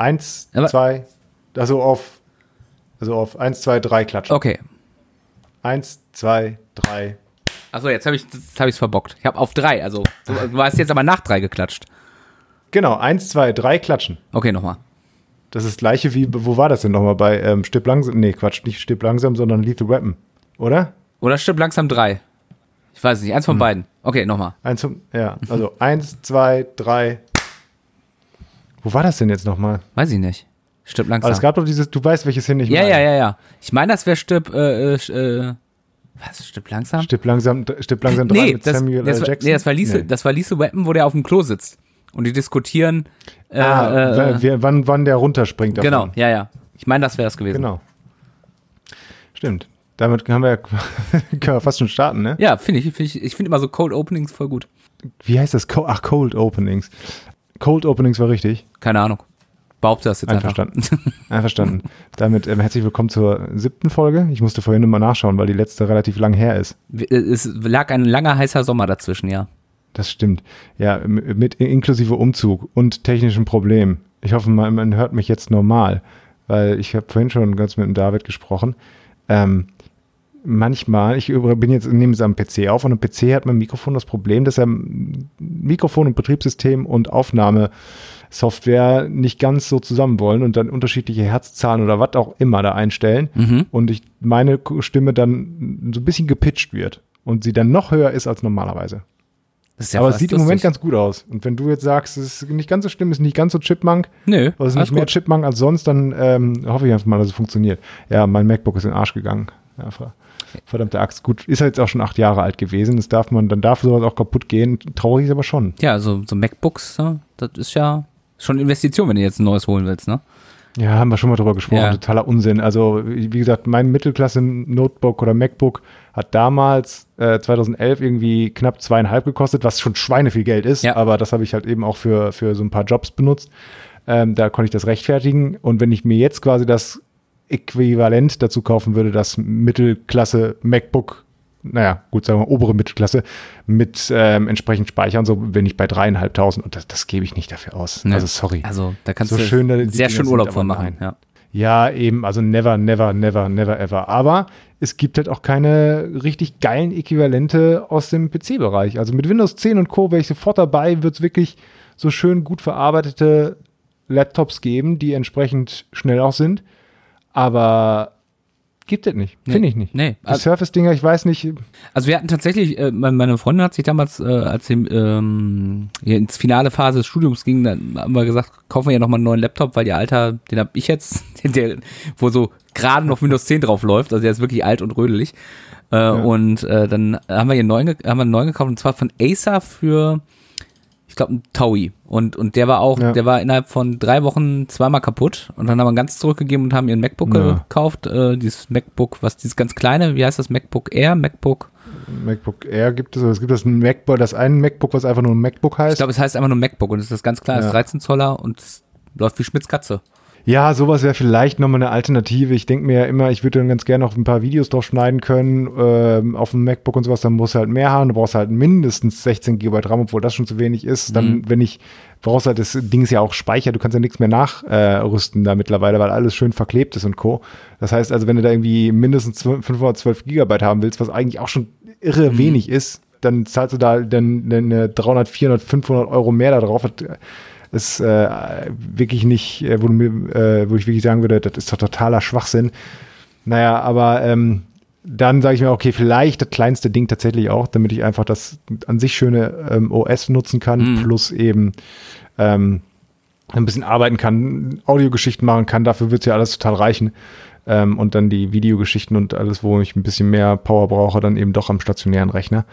Eins, Aber- zwei, also auf, also auf eins, zwei, drei klatschen. Okay. Eins, zwei, drei. Achso, jetzt habe ich es hab ich's verbockt. Ich habe auf drei, also du, du hast jetzt aber nach drei geklatscht. Genau, eins, zwei, drei klatschen. Okay, nochmal. Das ist das gleiche wie, wo war das denn nochmal bei ähm, Stipp langsam? Nee, Quatsch, nicht Stipp langsam, sondern Lethal Weapon. Oder? Oder stimmt langsam drei. Ich weiß es nicht, eins Hm. von beiden. Okay, nochmal. Eins, ja, also eins, zwei, drei. Wo war das denn jetzt nochmal? Weiß ich nicht. Stirb langsam. Aber es gab doch dieses, du weißt, welches hin ich ja, meine. ja, ja, ja. Ich meine, das wäre Stirb, äh, äh, äh, was, Stirb langsam? Stipp langsam, Stipp langsam nee, mit das, Samuel das, L. war, Jackson. nee, das war Lisa, Nee. das war Lisa Weapon, wo der auf dem Klo sitzt. Und die diskutieren, äh, ah, äh, wer- wann, wann der runterspringt. davon. genau, ja, ja. Ich meine, das wäre das gewesen. Genau. Stimmt. Damit haben wir ja, können wir fast schon starten, ne? Ja, finde ich, finde ich, ich finde immer so Cold Openings voll gut. Wie heißt das? Ach, Cold Openings. Cold Openings war richtig. Keine Ahnung. Behaupte das jetzt einfach. Einverstanden. Einverstanden. Damit ähm, herzlich willkommen zur siebten Folge. Ich musste vorhin immer nachschauen, weil die letzte relativ lang her ist. Es lag ein langer heißer Sommer dazwischen, ja. Das stimmt. Ja, mit inklusive Umzug und technischen Problemen. Ich hoffe, man, man hört mich jetzt normal, weil ich habe vorhin schon ganz mit dem David gesprochen. Ähm, manchmal, ich bin jetzt nehme es am PC auf und am PC hat mein Mikrofon das Problem, dass er Mikrofon und Betriebssystem und Aufnahmesoftware nicht ganz so zusammen wollen und dann unterschiedliche Herzzahlen oder was auch immer da einstellen Mhm. und ich meine Stimme dann so ein bisschen gepitcht wird und sie dann noch höher ist als normalerweise. Ja Aber es sieht im Moment lustig. ganz gut aus. Und wenn du jetzt sagst, es ist nicht ganz so schlimm, ist nicht ganz so Chipmunk, Nö, es ist nicht mehr gut. Chipmunk als sonst, dann ähm, hoffe ich einfach mal, dass es funktioniert. Ja, mein MacBook ist in den Arsch gegangen. Ja, ver- verdammte Axt. Gut, ist halt jetzt auch schon acht Jahre alt gewesen. Das darf man, dann darf sowas auch kaputt gehen. Traurig ist aber schon. Ja, so, so MacBooks, ne? das ist ja schon Investition, wenn du jetzt ein neues holen willst, ne? Ja, haben wir schon mal drüber gesprochen. Ja. Totaler Unsinn. Also, wie gesagt, mein Mittelklasse-Notebook oder MacBook hat damals äh, 2011 irgendwie knapp zweieinhalb gekostet, was schon schweineviel Geld ist. Ja. Aber das habe ich halt eben auch für, für so ein paar Jobs benutzt. Ähm, da konnte ich das rechtfertigen. Und wenn ich mir jetzt quasi das Äquivalent dazu kaufen würde, das Mittelklasse MacBook, naja, gut, sagen wir obere Mittelklasse, mit ähm, entsprechend Speicher und so, bin ich bei dreieinhalbtausend und das, das gebe ich nicht dafür aus. Ne. Also sorry. Also da kannst So du schön, sehr schön Urlaub von machen. Ja. Ja, eben, also never, never, never, never ever. Aber es gibt halt auch keine richtig geilen Äquivalente aus dem PC-Bereich. Also mit Windows 10 und Co. wäre ich sofort dabei, wird es wirklich so schön gut verarbeitete Laptops geben, die entsprechend schnell auch sind. Aber gibt es nicht. Nee. Finde ich nicht. Nee, Die also, Surface-Dinger, ich weiß nicht. also wir hatten tatsächlich, äh, meine Freundin hat sich damals, äh, als sie ähm, hier ins finale Phase des Studiums ging, dann haben wir gesagt, kaufen wir ja nochmal einen neuen Laptop, weil ihr alter, den habe ich jetzt, der, wo so gerade noch Windows 10 drauf läuft, also der ist wirklich alt und rödelig. Äh, Und äh, dann haben wir hier einen neuen, haben wir einen neuen gekauft und zwar von Acer für, ich glaube, ein Taui. Und, und der war auch, Ja. der war innerhalb von drei Wochen zweimal kaputt. Und dann haben wir ganz zurückgegeben und haben ihren MacBook Ja. gekauft. Äh, dieses MacBook, was dieses ganz kleine, wie heißt das? MacBook Air, MacBook. MacBook Air gibt es, oder es gibt das MacBook, das ein MacBook, was einfach nur ein MacBook Ich heißt. glaube, es heißt einfach nur MacBook und es ist das ganz kleine, Ja. ist 13 Zoller und es läuft wie Schmitz Katze. Ja, sowas wäre vielleicht nochmal eine Alternative. Ich denke mir ja immer, ich würde dann ganz gerne noch ein paar Videos drauf schneiden können ähm, auf dem MacBook und sowas. Dann musst du halt mehr haben. Du brauchst halt mindestens 16 GB RAM, obwohl das schon zu wenig ist. Dann, Mhm. wenn ich, brauchst halt das Ding ist ja auch Speicher. Du kannst ja nichts mehr nachrüsten äh, da mittlerweile, weil alles schön verklebt ist und Co. Das heißt also, wenn du da irgendwie mindestens 512 GB haben willst, was eigentlich auch schon irre Mhm. wenig ist, dann zahlst du da dann eine 300, 400, 500 Euro mehr da drauf. Ist äh, wirklich nicht, äh, wo, du mir, äh, wo ich wirklich sagen würde, das ist doch totaler Schwachsinn. Naja, aber ähm, dann sage ich mir, okay, vielleicht das kleinste Ding tatsächlich auch, damit ich einfach das an sich schöne ähm, OS nutzen kann, Mhm. plus eben ähm, ein bisschen arbeiten kann, Audiogeschichten machen kann, dafür wird ja alles total reichen. Ähm, und dann die Videogeschichten und alles, wo ich ein bisschen mehr Power brauche, dann eben doch am stationären Rechner.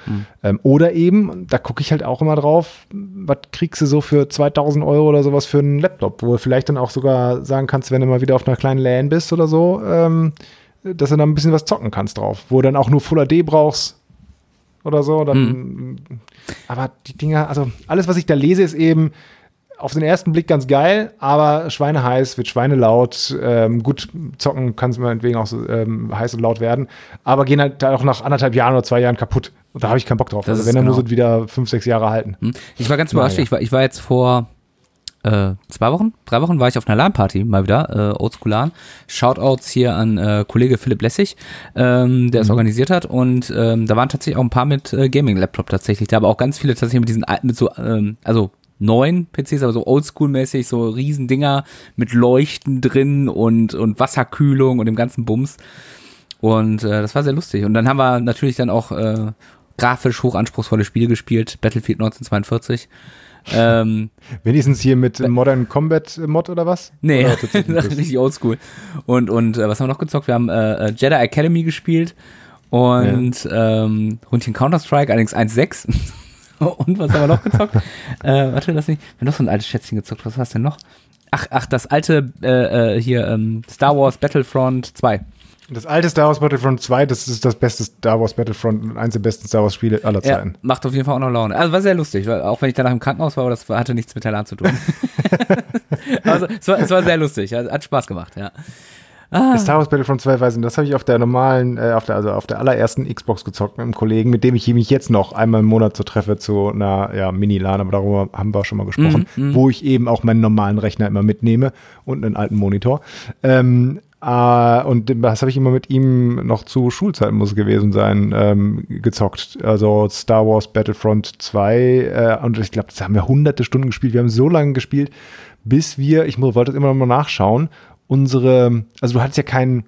Ähm, oder eben, da gucke ich halt auch immer drauf, was kriegst du so für 2000 Euro oder sowas für einen Laptop, wo du vielleicht dann auch sogar sagen kannst, wenn du mal wieder auf einer kleinen LAN bist oder so, ähm, dass du dann ein bisschen was zocken kannst drauf, wo du dann auch nur Full HD brauchst oder so. Dann, Aber die Dinger, also alles, was ich da lese, ist eben auf den ersten Blick ganz geil, aber schweineheiß, wird schweinelaut. Ähm, gut, zocken kann es meinetwegen auch so ähm, heiß und laut werden, aber gehen halt auch nach anderthalb Jahren oder zwei Jahren kaputt. Und da habe ich keinen Bock drauf. Das also wenn, dann genau. muss es wieder fünf, sechs Jahre halten. Hm? Ich war ganz überrascht. ja. Ich, war, ich war jetzt vor äh, zwei Wochen, drei Wochen war ich auf einer LAN-Party mal wieder, äh, Oldschool LAN. Shoutouts hier an äh, Kollege Philipp Lessig, ähm, der es Mhm. organisiert hat und ähm, da waren tatsächlich auch ein paar mit äh, Gaming-Laptop tatsächlich, da aber auch ganz viele tatsächlich mit diesen alten, mit so, ähm, also neuen PCs, aber so Oldschool-mäßig, so riesen Dinger mit Leuchten drin und, und Wasserkühlung und dem ganzen Bums. Und äh, das war sehr lustig. Und dann haben wir natürlich dann auch äh, grafisch hochanspruchsvolle Spiele gespielt, Battlefield 1942. ähm, Wenigstens hier mit Modern Combat Mod oder was? nee, Oder richtig oldschool. Und, und äh, was haben wir noch gezockt? Wir haben äh, äh, Jedi Academy gespielt und ähm, Hundchen Counter-Strike, allerdings 1.6. und was haben wir noch gezockt? äh, warte, lass mich. Wir haben noch so ein altes Schätzchen gezockt. Was war es denn noch? Ach, ach, das alte äh, äh, hier ähm, Star Wars Battlefront 2. Das alte Star Wars Battlefront 2, das ist das beste Star Wars Battlefront und eins der besten Star Wars Spiele aller Ja, Zeiten. macht auf jeden Fall auch noch Laune. Also war sehr lustig, weil, auch wenn ich danach im Krankenhaus war, aber das hatte nichts mit der LAN zu tun. also es war, es war sehr lustig, hat hat Spaß gemacht, ja. Ah. Star Wars Battlefront 2 weiß nicht, das habe ich auf der normalen, äh, auf der, also auf der allerersten Xbox gezockt mit einem Kollegen, mit dem ich mich jetzt noch einmal im Monat so treffe zu einer ja, Mini-LAN, aber darüber haben wir schon mal gesprochen, Mhm, wo ich eben auch meinen normalen Rechner immer mitnehme und einen alten Monitor. Ähm, äh, und das habe ich immer mit ihm noch zu Schulzeiten muss es gewesen sein, ähm, gezockt. Also Star Wars Battlefront 2 äh, und ich glaube, das haben wir hunderte Stunden gespielt. Wir haben so lange gespielt, bis wir, ich wollte das immer noch mal nachschauen, unsere, also du hattest ja kein,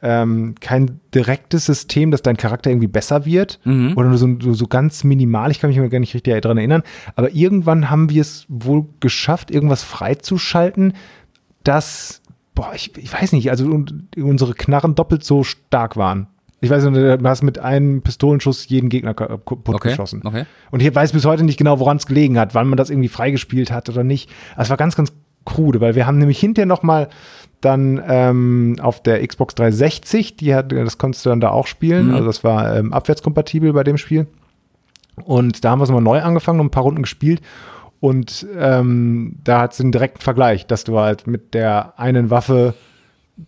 ähm, kein direktes System, dass dein Charakter irgendwie besser wird Mhm. oder nur so, so, so ganz minimal, ich kann mich gar nicht richtig daran erinnern, aber irgendwann haben wir es wohl geschafft, irgendwas freizuschalten, das, boah, ich, ich weiß nicht, also un- unsere Knarren doppelt so stark waren. Ich weiß nicht, du hast mit einem Pistolenschuss jeden Gegner ka- kaputt Okay, geschossen. okay. Und ich weiß bis heute nicht genau, woran es gelegen hat, wann man das irgendwie freigespielt hat oder nicht. Es war ganz, ganz krude, weil wir haben nämlich hinterher noch mal dann ähm, auf der Xbox 360, die hat, das konntest du dann da auch spielen. Mhm. Also das war ähm, abwärtskompatibel bei dem Spiel. Und da haben wir es mal neu angefangen und ein paar Runden gespielt. Und ähm, da hat es einen direkten Vergleich, dass du halt mit der einen Waffe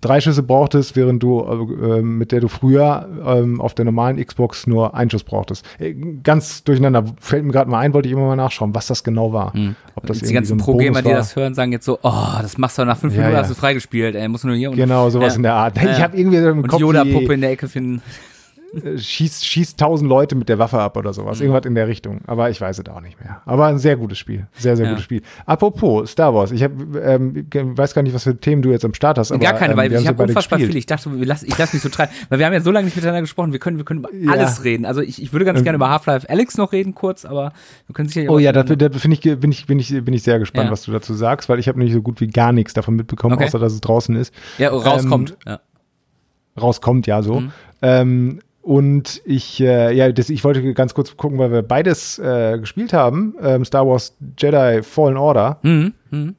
drei Schüsse brauchtest, während du äh, mit der du früher ähm, auf der normalen Xbox nur einen Schuss brauchtest. Äh, Ganz durcheinander. Fällt mir gerade mal ein, wollte ich immer mal nachschauen, was das genau war. Ob das die ganzen so Pro-Gamer, die das hören, sagen jetzt so, oh, das machst du nach fünf Ja, Minuten, ja. hast du freigespielt, ey, musst du nur hier und, Genau, sowas Ja. in der Art. Ich habe irgendwie so im und Kopf, Yoda-Puppe in der Ecke finden. Äh, schießt, schießt tausend Leute mit der Waffe ab oder sowas. Mhm. Irgendwas in der Richtung. Aber ich weiß es auch nicht mehr. Aber ein sehr gutes Spiel. Sehr, sehr Ja. gutes Spiel. Apropos Star Wars. Ich hab, ähm, weiß gar nicht, was für Themen du jetzt am Start hast. Aber, Gar keine, ähm, weil ich habe unfassbar viele. Ich dachte, wir lass, ich lasse mich so treiben. Weil wir haben ja so lange nicht miteinander gesprochen, wir können, wir können über Ja. alles reden. Also ich, ich würde ganz Ähm, gerne über Half-Life Alex noch reden kurz, aber wir können sicher Oh ja, da, da bin, ich, bin, ich, bin, ich, bin ich sehr gespannt, Ja. was du dazu sagst, weil ich habe nämlich so gut wie gar nichts davon mitbekommen, Okay. außer dass es draußen ist. ja, rauskommt. ähm, ja. Rauskommt, ja, so. Mhm. Ähm, und ich, äh, ja, das, ich wollte ganz kurz gucken, weil wir beides äh, gespielt haben. Ähm, Star Wars Jedi Fallen Order. Mhm. Mhm.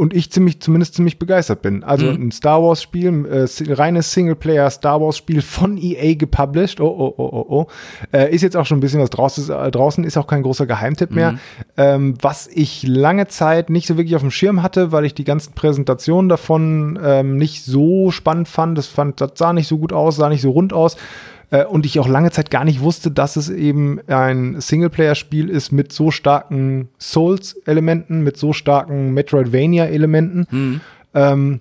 Und ich ziemlich, zumindest ziemlich begeistert bin. Also Mhm. ein Star Wars Spiel, äh, reines Singleplayer Star Wars Spiel von EA gepublished. Oh, oh, oh, oh, oh. Äh, ist jetzt auch schon ein bisschen was draußen, äh, draußen ist auch kein großer Geheimtipp mehr. Ähm, was ich lange Zeit nicht so wirklich auf dem Schirm hatte, weil ich die ganzen Präsentationen davon ähm, nicht so spannend fand. Das, fand. das sah nicht so gut aus, sah nicht so rund aus. Äh, und ich auch lange Zeit gar nicht wusste, dass es eben ein Singleplayer-Spiel ist mit so starken Souls-Elementen, mit so starken Metroidvania-Elementen. Ähm,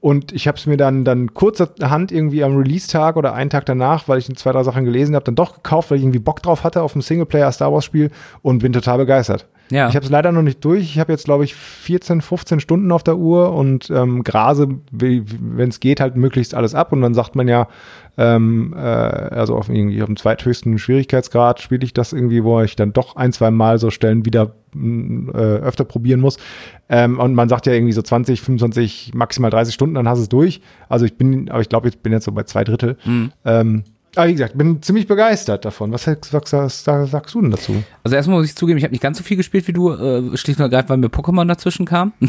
und ich habe es mir dann, dann kurzerhand irgendwie am Release-Tag oder einen Tag danach, weil ich zwei, drei Sachen gelesen habe, dann doch gekauft, weil ich irgendwie Bock drauf hatte auf ein Singleplayer-Star Wars-Spiel und bin total begeistert. Ja. Ich habe es leider noch nicht durch. Ich habe jetzt, glaube ich, 14, 15 Stunden auf der Uhr und ähm, grase, wenn es geht, halt möglichst alles ab. Und dann sagt man ja, ähm, äh, also auf, irgendwie auf dem zweithöchsten Schwierigkeitsgrad spiele ich das irgendwie, wo ich dann doch ein, zwei Mal so Stellen wieder mh, äh, öfter probieren muss. Ähm, und man sagt ja irgendwie so 20, 25, maximal 30 Stunden, dann hast du es durch. Also ich bin, aber ich glaube, ich bin jetzt so bei zwei Drittel. Ähm, aber wie gesagt, bin ziemlich begeistert davon. Was sagst, was, sagst du denn dazu? Also erstmal muss ich zugeben, ich habe nicht ganz so viel gespielt wie du, äh, schlicht und ergreifend, weil mir Pokémon dazwischen kam.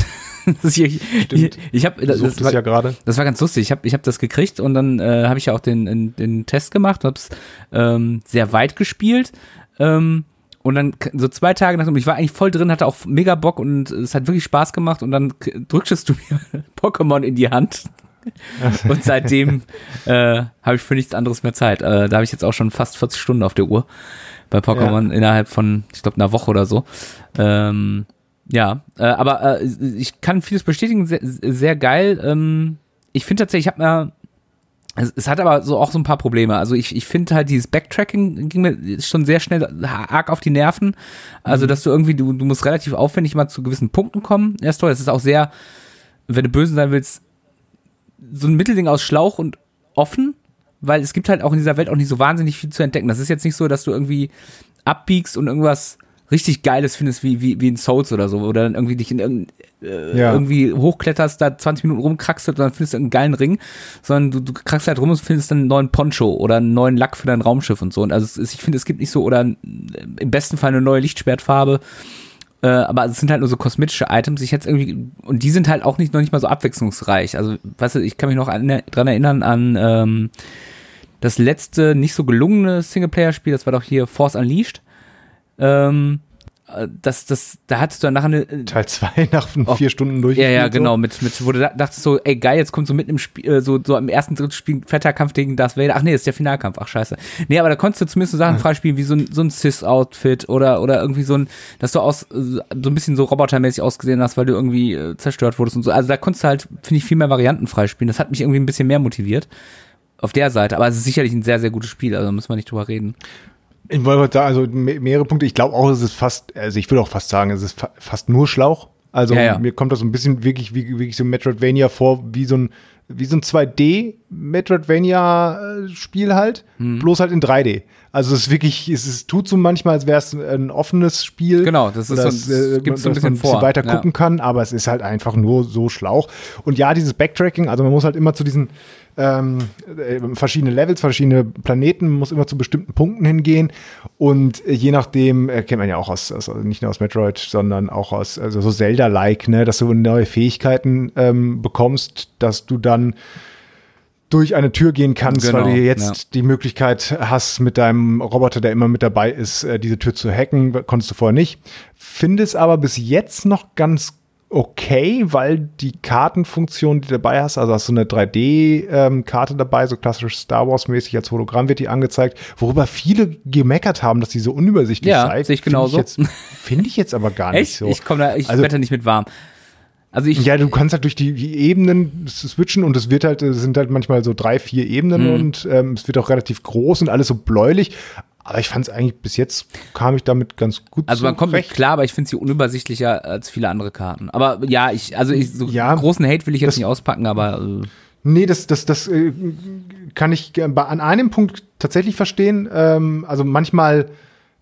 Das ich ich, ich habe das, das, war, ja gerade. das war ganz lustig. Ich habe ich hab das gekriegt und dann äh, habe ich ja auch den, den, den Test gemacht, habe es ähm, sehr weit gespielt. Ähm, und dann so zwei Tage nachdem, ich war eigentlich voll drin, hatte auch mega Bock und es hat wirklich Spaß gemacht und dann drückst du mir Pokémon in die Hand. und seitdem äh, habe ich für nichts anderes mehr Zeit. Äh, da habe ich jetzt auch schon fast 40 Stunden auf der Uhr bei Pokémon innerhalb von, ich glaube, einer Woche oder so. Ähm, Ja, äh, aber äh, ich kann vieles bestätigen, sehr, sehr geil. Ähm, ich finde tatsächlich, ich habe mir es, es, hat aber so auch so ein paar Probleme. Also ich, ich finde halt dieses Backtracking ging mir schon sehr schnell arg auf die Nerven. Also, mhm. dass du irgendwie, du, du musst relativ aufwendig mal zu gewissen Punkten kommen. Erst toll, es ist auch sehr, wenn du böse sein willst, so ein Mittelding aus Schlauch und offen, weil es gibt halt auch in dieser Welt auch nicht so wahnsinnig viel zu entdecken. Das ist jetzt nicht so, dass du irgendwie abbiegst und irgendwas richtig Geiles findest, wie, wie, wie in Souls oder so, oder dann irgendwie dich in irgendein, äh, ja. irgendwie hochkletterst, da 20 Minuten rumkraxst und dann findest du einen geilen Ring, sondern du, du kraxst halt rum und findest dann einen neuen Poncho oder einen neuen Lack für dein Raumschiff und so. Und also ist, ich finde, es gibt nicht so, oder im besten Fall eine neue Lichtschwertfarbe, äh, aber es sind halt nur so kosmetische Items. Ich hätte irgendwie, und die sind halt auch nicht, noch nicht mal so abwechslungsreich. Also, weißt du, ich kann mich noch an, dran erinnern an, ähm, das letzte nicht so gelungene Singleplayer-Spiel, das war doch hier Force Unleashed. Ähm, äh, das, das, da hattest du dann nachher eine. Äh, Teil 2 nach oh, vier Stunden durch. Ja, ja, genau, mit, mit, wo du dachtest so, ey geil, jetzt kommt so mitten im Spiel, äh, so, so im ersten dritten Spiel fetter Kampf gegen Darth Vader. Ach nee, das ist der Finalkampf, ach scheiße. Nee, aber da konntest du zumindest so Sachen ja. freispielen, wie so ein, so ein Cis-Outfit oder, oder irgendwie so ein, dass du aus, so ein bisschen so robotermäßig ausgesehen hast, weil du irgendwie äh, zerstört wurdest und so. Also da konntest du halt, finde ich, viel mehr Varianten freispielen. Das hat mich irgendwie ein bisschen mehr motiviert. Auf der Seite, aber es ist sicherlich ein sehr, sehr gutes Spiel, also müssen wir nicht drüber reden. Ich wollte da also mehrere Punkte. Ich glaube auch, es ist fast, also ich würde auch fast sagen, es ist fa fast nur Schlauch. Also ja, ja. mir kommt das so ein bisschen wirklich wie wirklich so Metroidvania vor, wie so ein wie so ein 2D Metroidvania Spiel halt, hm. bloß halt in 3D. Also es ist wirklich, es ist, tut so manchmal, als wäre es ein offenes Spiel. Genau, das ist das, so, äh, gibt so ein bisschen, ein bisschen weiter ja. gucken kann, aber es ist halt einfach nur so Schlauch. Und ja, dieses Backtracking, also man muss halt immer zu diesen ähm, äh, verschiedene Levels, verschiedene Planeten, muss immer zu bestimmten Punkten hingehen. Und äh, je nachdem, äh, kennt man ja auch aus, aus, nicht nur aus Metroid, sondern auch aus also so Zelda-like, ne, dass du neue Fähigkeiten ähm, bekommst, dass du dann durch eine Tür gehen kannst, genau, weil du jetzt ja. die Möglichkeit hast, mit deinem Roboter, der immer mit dabei ist, äh, diese Tür zu hacken. Konntest du vorher nicht. Findest aber bis jetzt noch ganz okay, weil die Kartenfunktion, die du dabei hast, also hast du eine 3D-Karte ähm, dabei, so klassisch Star Wars-mäßig als Hologramm wird die angezeigt, worüber viele gemeckert haben, dass die so unübersichtlich ja, sei. Sehe ich genauso. Finde ich jetzt aber gar nicht so. Ich komme da, ich also, werde da nicht mit warm. Also ich, ja, du kannst halt durch die, die Ebenen switchen und es wird halt, es sind halt manchmal so drei, vier Ebenen mhm. und ähm, es wird auch relativ groß und alles so bläulich. Aber ich fand es eigentlich bis jetzt kam ich damit ganz gut. Also man kommt nicht klar, aber ich finde sie unübersichtlicher als viele andere Karten. Aber ja, ich also ich, so ja, großen Hate will ich jetzt das, nicht auspacken, aber äh. nee, das das das äh, kann ich an einem Punkt tatsächlich verstehen. Ähm, also manchmal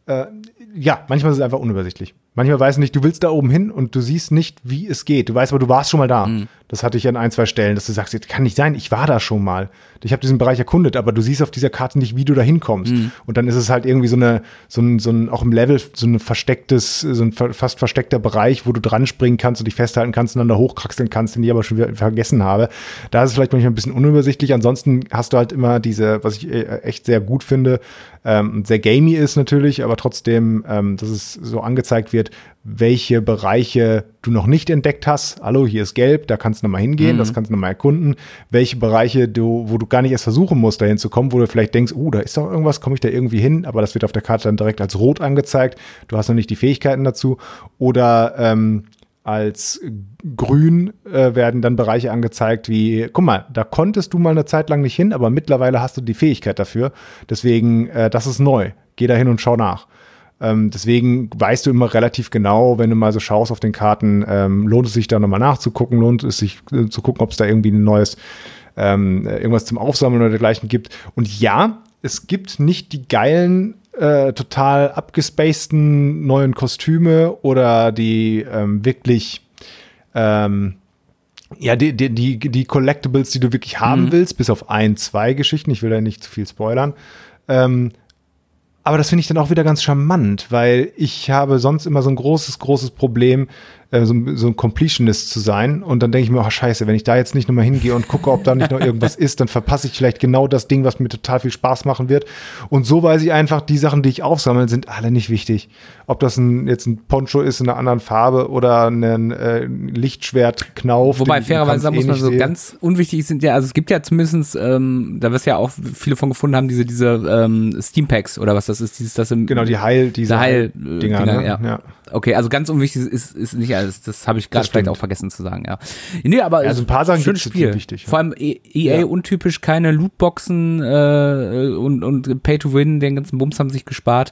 äh, ja, manchmal ist es einfach unübersichtlich. Manchmal weißt du nicht, du willst da oben hin und du siehst nicht, wie es geht. Du weißt aber, du warst schon mal da. Mhm. Das hatte ich an ein, zwei Stellen, dass du sagst, das kann nicht sein, ich war da schon mal. Ich habe diesen Bereich erkundet, aber du siehst auf dieser Karte nicht, wie du da hinkommst. Mhm. Und dann ist es halt irgendwie so eine, so ein, so ein, auch im Level, so ein verstecktes, so ein fast versteckter Bereich, wo du dran springen kannst und dich festhalten kannst und dann da hochkraxeln kannst, den ich aber schon wieder vergessen habe. Da ist es vielleicht manchmal ein bisschen unübersichtlich. Ansonsten hast du halt immer diese, was ich äh, echt sehr gut finde, ähm, sehr gamey ist natürlich, aber trotzdem, ähm, dass es so angezeigt wird, welche Bereiche du noch nicht entdeckt hast. Hallo, hier ist gelb, da kannst du nochmal hingehen, mhm. das kannst du nochmal erkunden. Welche Bereiche du, wo du gar nicht erst versuchen musst, dahin zu kommen, wo du vielleicht denkst, oh, da ist doch irgendwas, komme ich da irgendwie hin, aber das wird auf der Karte dann direkt als rot angezeigt. Du hast noch nicht die Fähigkeiten dazu. Oder ähm, als grün äh, werden dann Bereiche angezeigt wie, guck mal, da konntest du mal eine Zeit lang nicht hin, aber mittlerweile hast du die Fähigkeit dafür. Deswegen, äh, das ist neu. Geh da hin und schau nach. Ähm, deswegen weißt du immer relativ genau, wenn du mal so schaust auf den Karten, ähm, lohnt es sich da nochmal nachzugucken, lohnt es sich äh, zu gucken, ob es da irgendwie ein neues, ähm, irgendwas zum Aufsammeln oder dergleichen gibt. Und ja, es gibt nicht die geilen, äh, total abgespaceden neuen Kostüme oder die ähm, wirklich ähm, ja, die, die, die, die Collectibles, die du wirklich haben mhm. willst, bis auf ein, zwei Geschichten, ich will da nicht zu viel spoilern, ähm, aber das finde ich dann auch wieder ganz charmant, weil ich habe sonst immer so ein großes, großes Problem, äh, so, so, ein Completionist zu sein. Und dann denke ich mir, oh scheiße, wenn ich da jetzt nicht nochmal hingehe und gucke, ob da nicht noch irgendwas ist, dann verpasse ich vielleicht genau das Ding, was mir total viel Spaß machen wird. Und so weiß ich einfach, die Sachen, die ich aufsammle, sind alle nicht wichtig. Ob das ein, jetzt ein Poncho ist in einer anderen Farbe oder ein äh, Lichtschwertknauf. Wobei fairerweise muss man so sehen. ganz unwichtig sind ja, also es gibt ja zumindest, ähm, da wirst ja auch viele von gefunden haben, diese, diese ähm, Steam Packs oder was das ist, dieses, das im Genau, die Heil, diese Heil, Dinger, Dinger ne? ja. ja. Okay, also ganz unwichtig ist, ist nicht ja, das, das habe ich gerade vielleicht auch vergessen zu sagen, ja. Nee, aber Ja, so ein paar Sachen schönes Spiel. wichtig, ja. Vor allem E- EA Ja. untypisch, keine Lootboxen äh, und, und Pay to Win, den ganzen Bums haben sich gespart.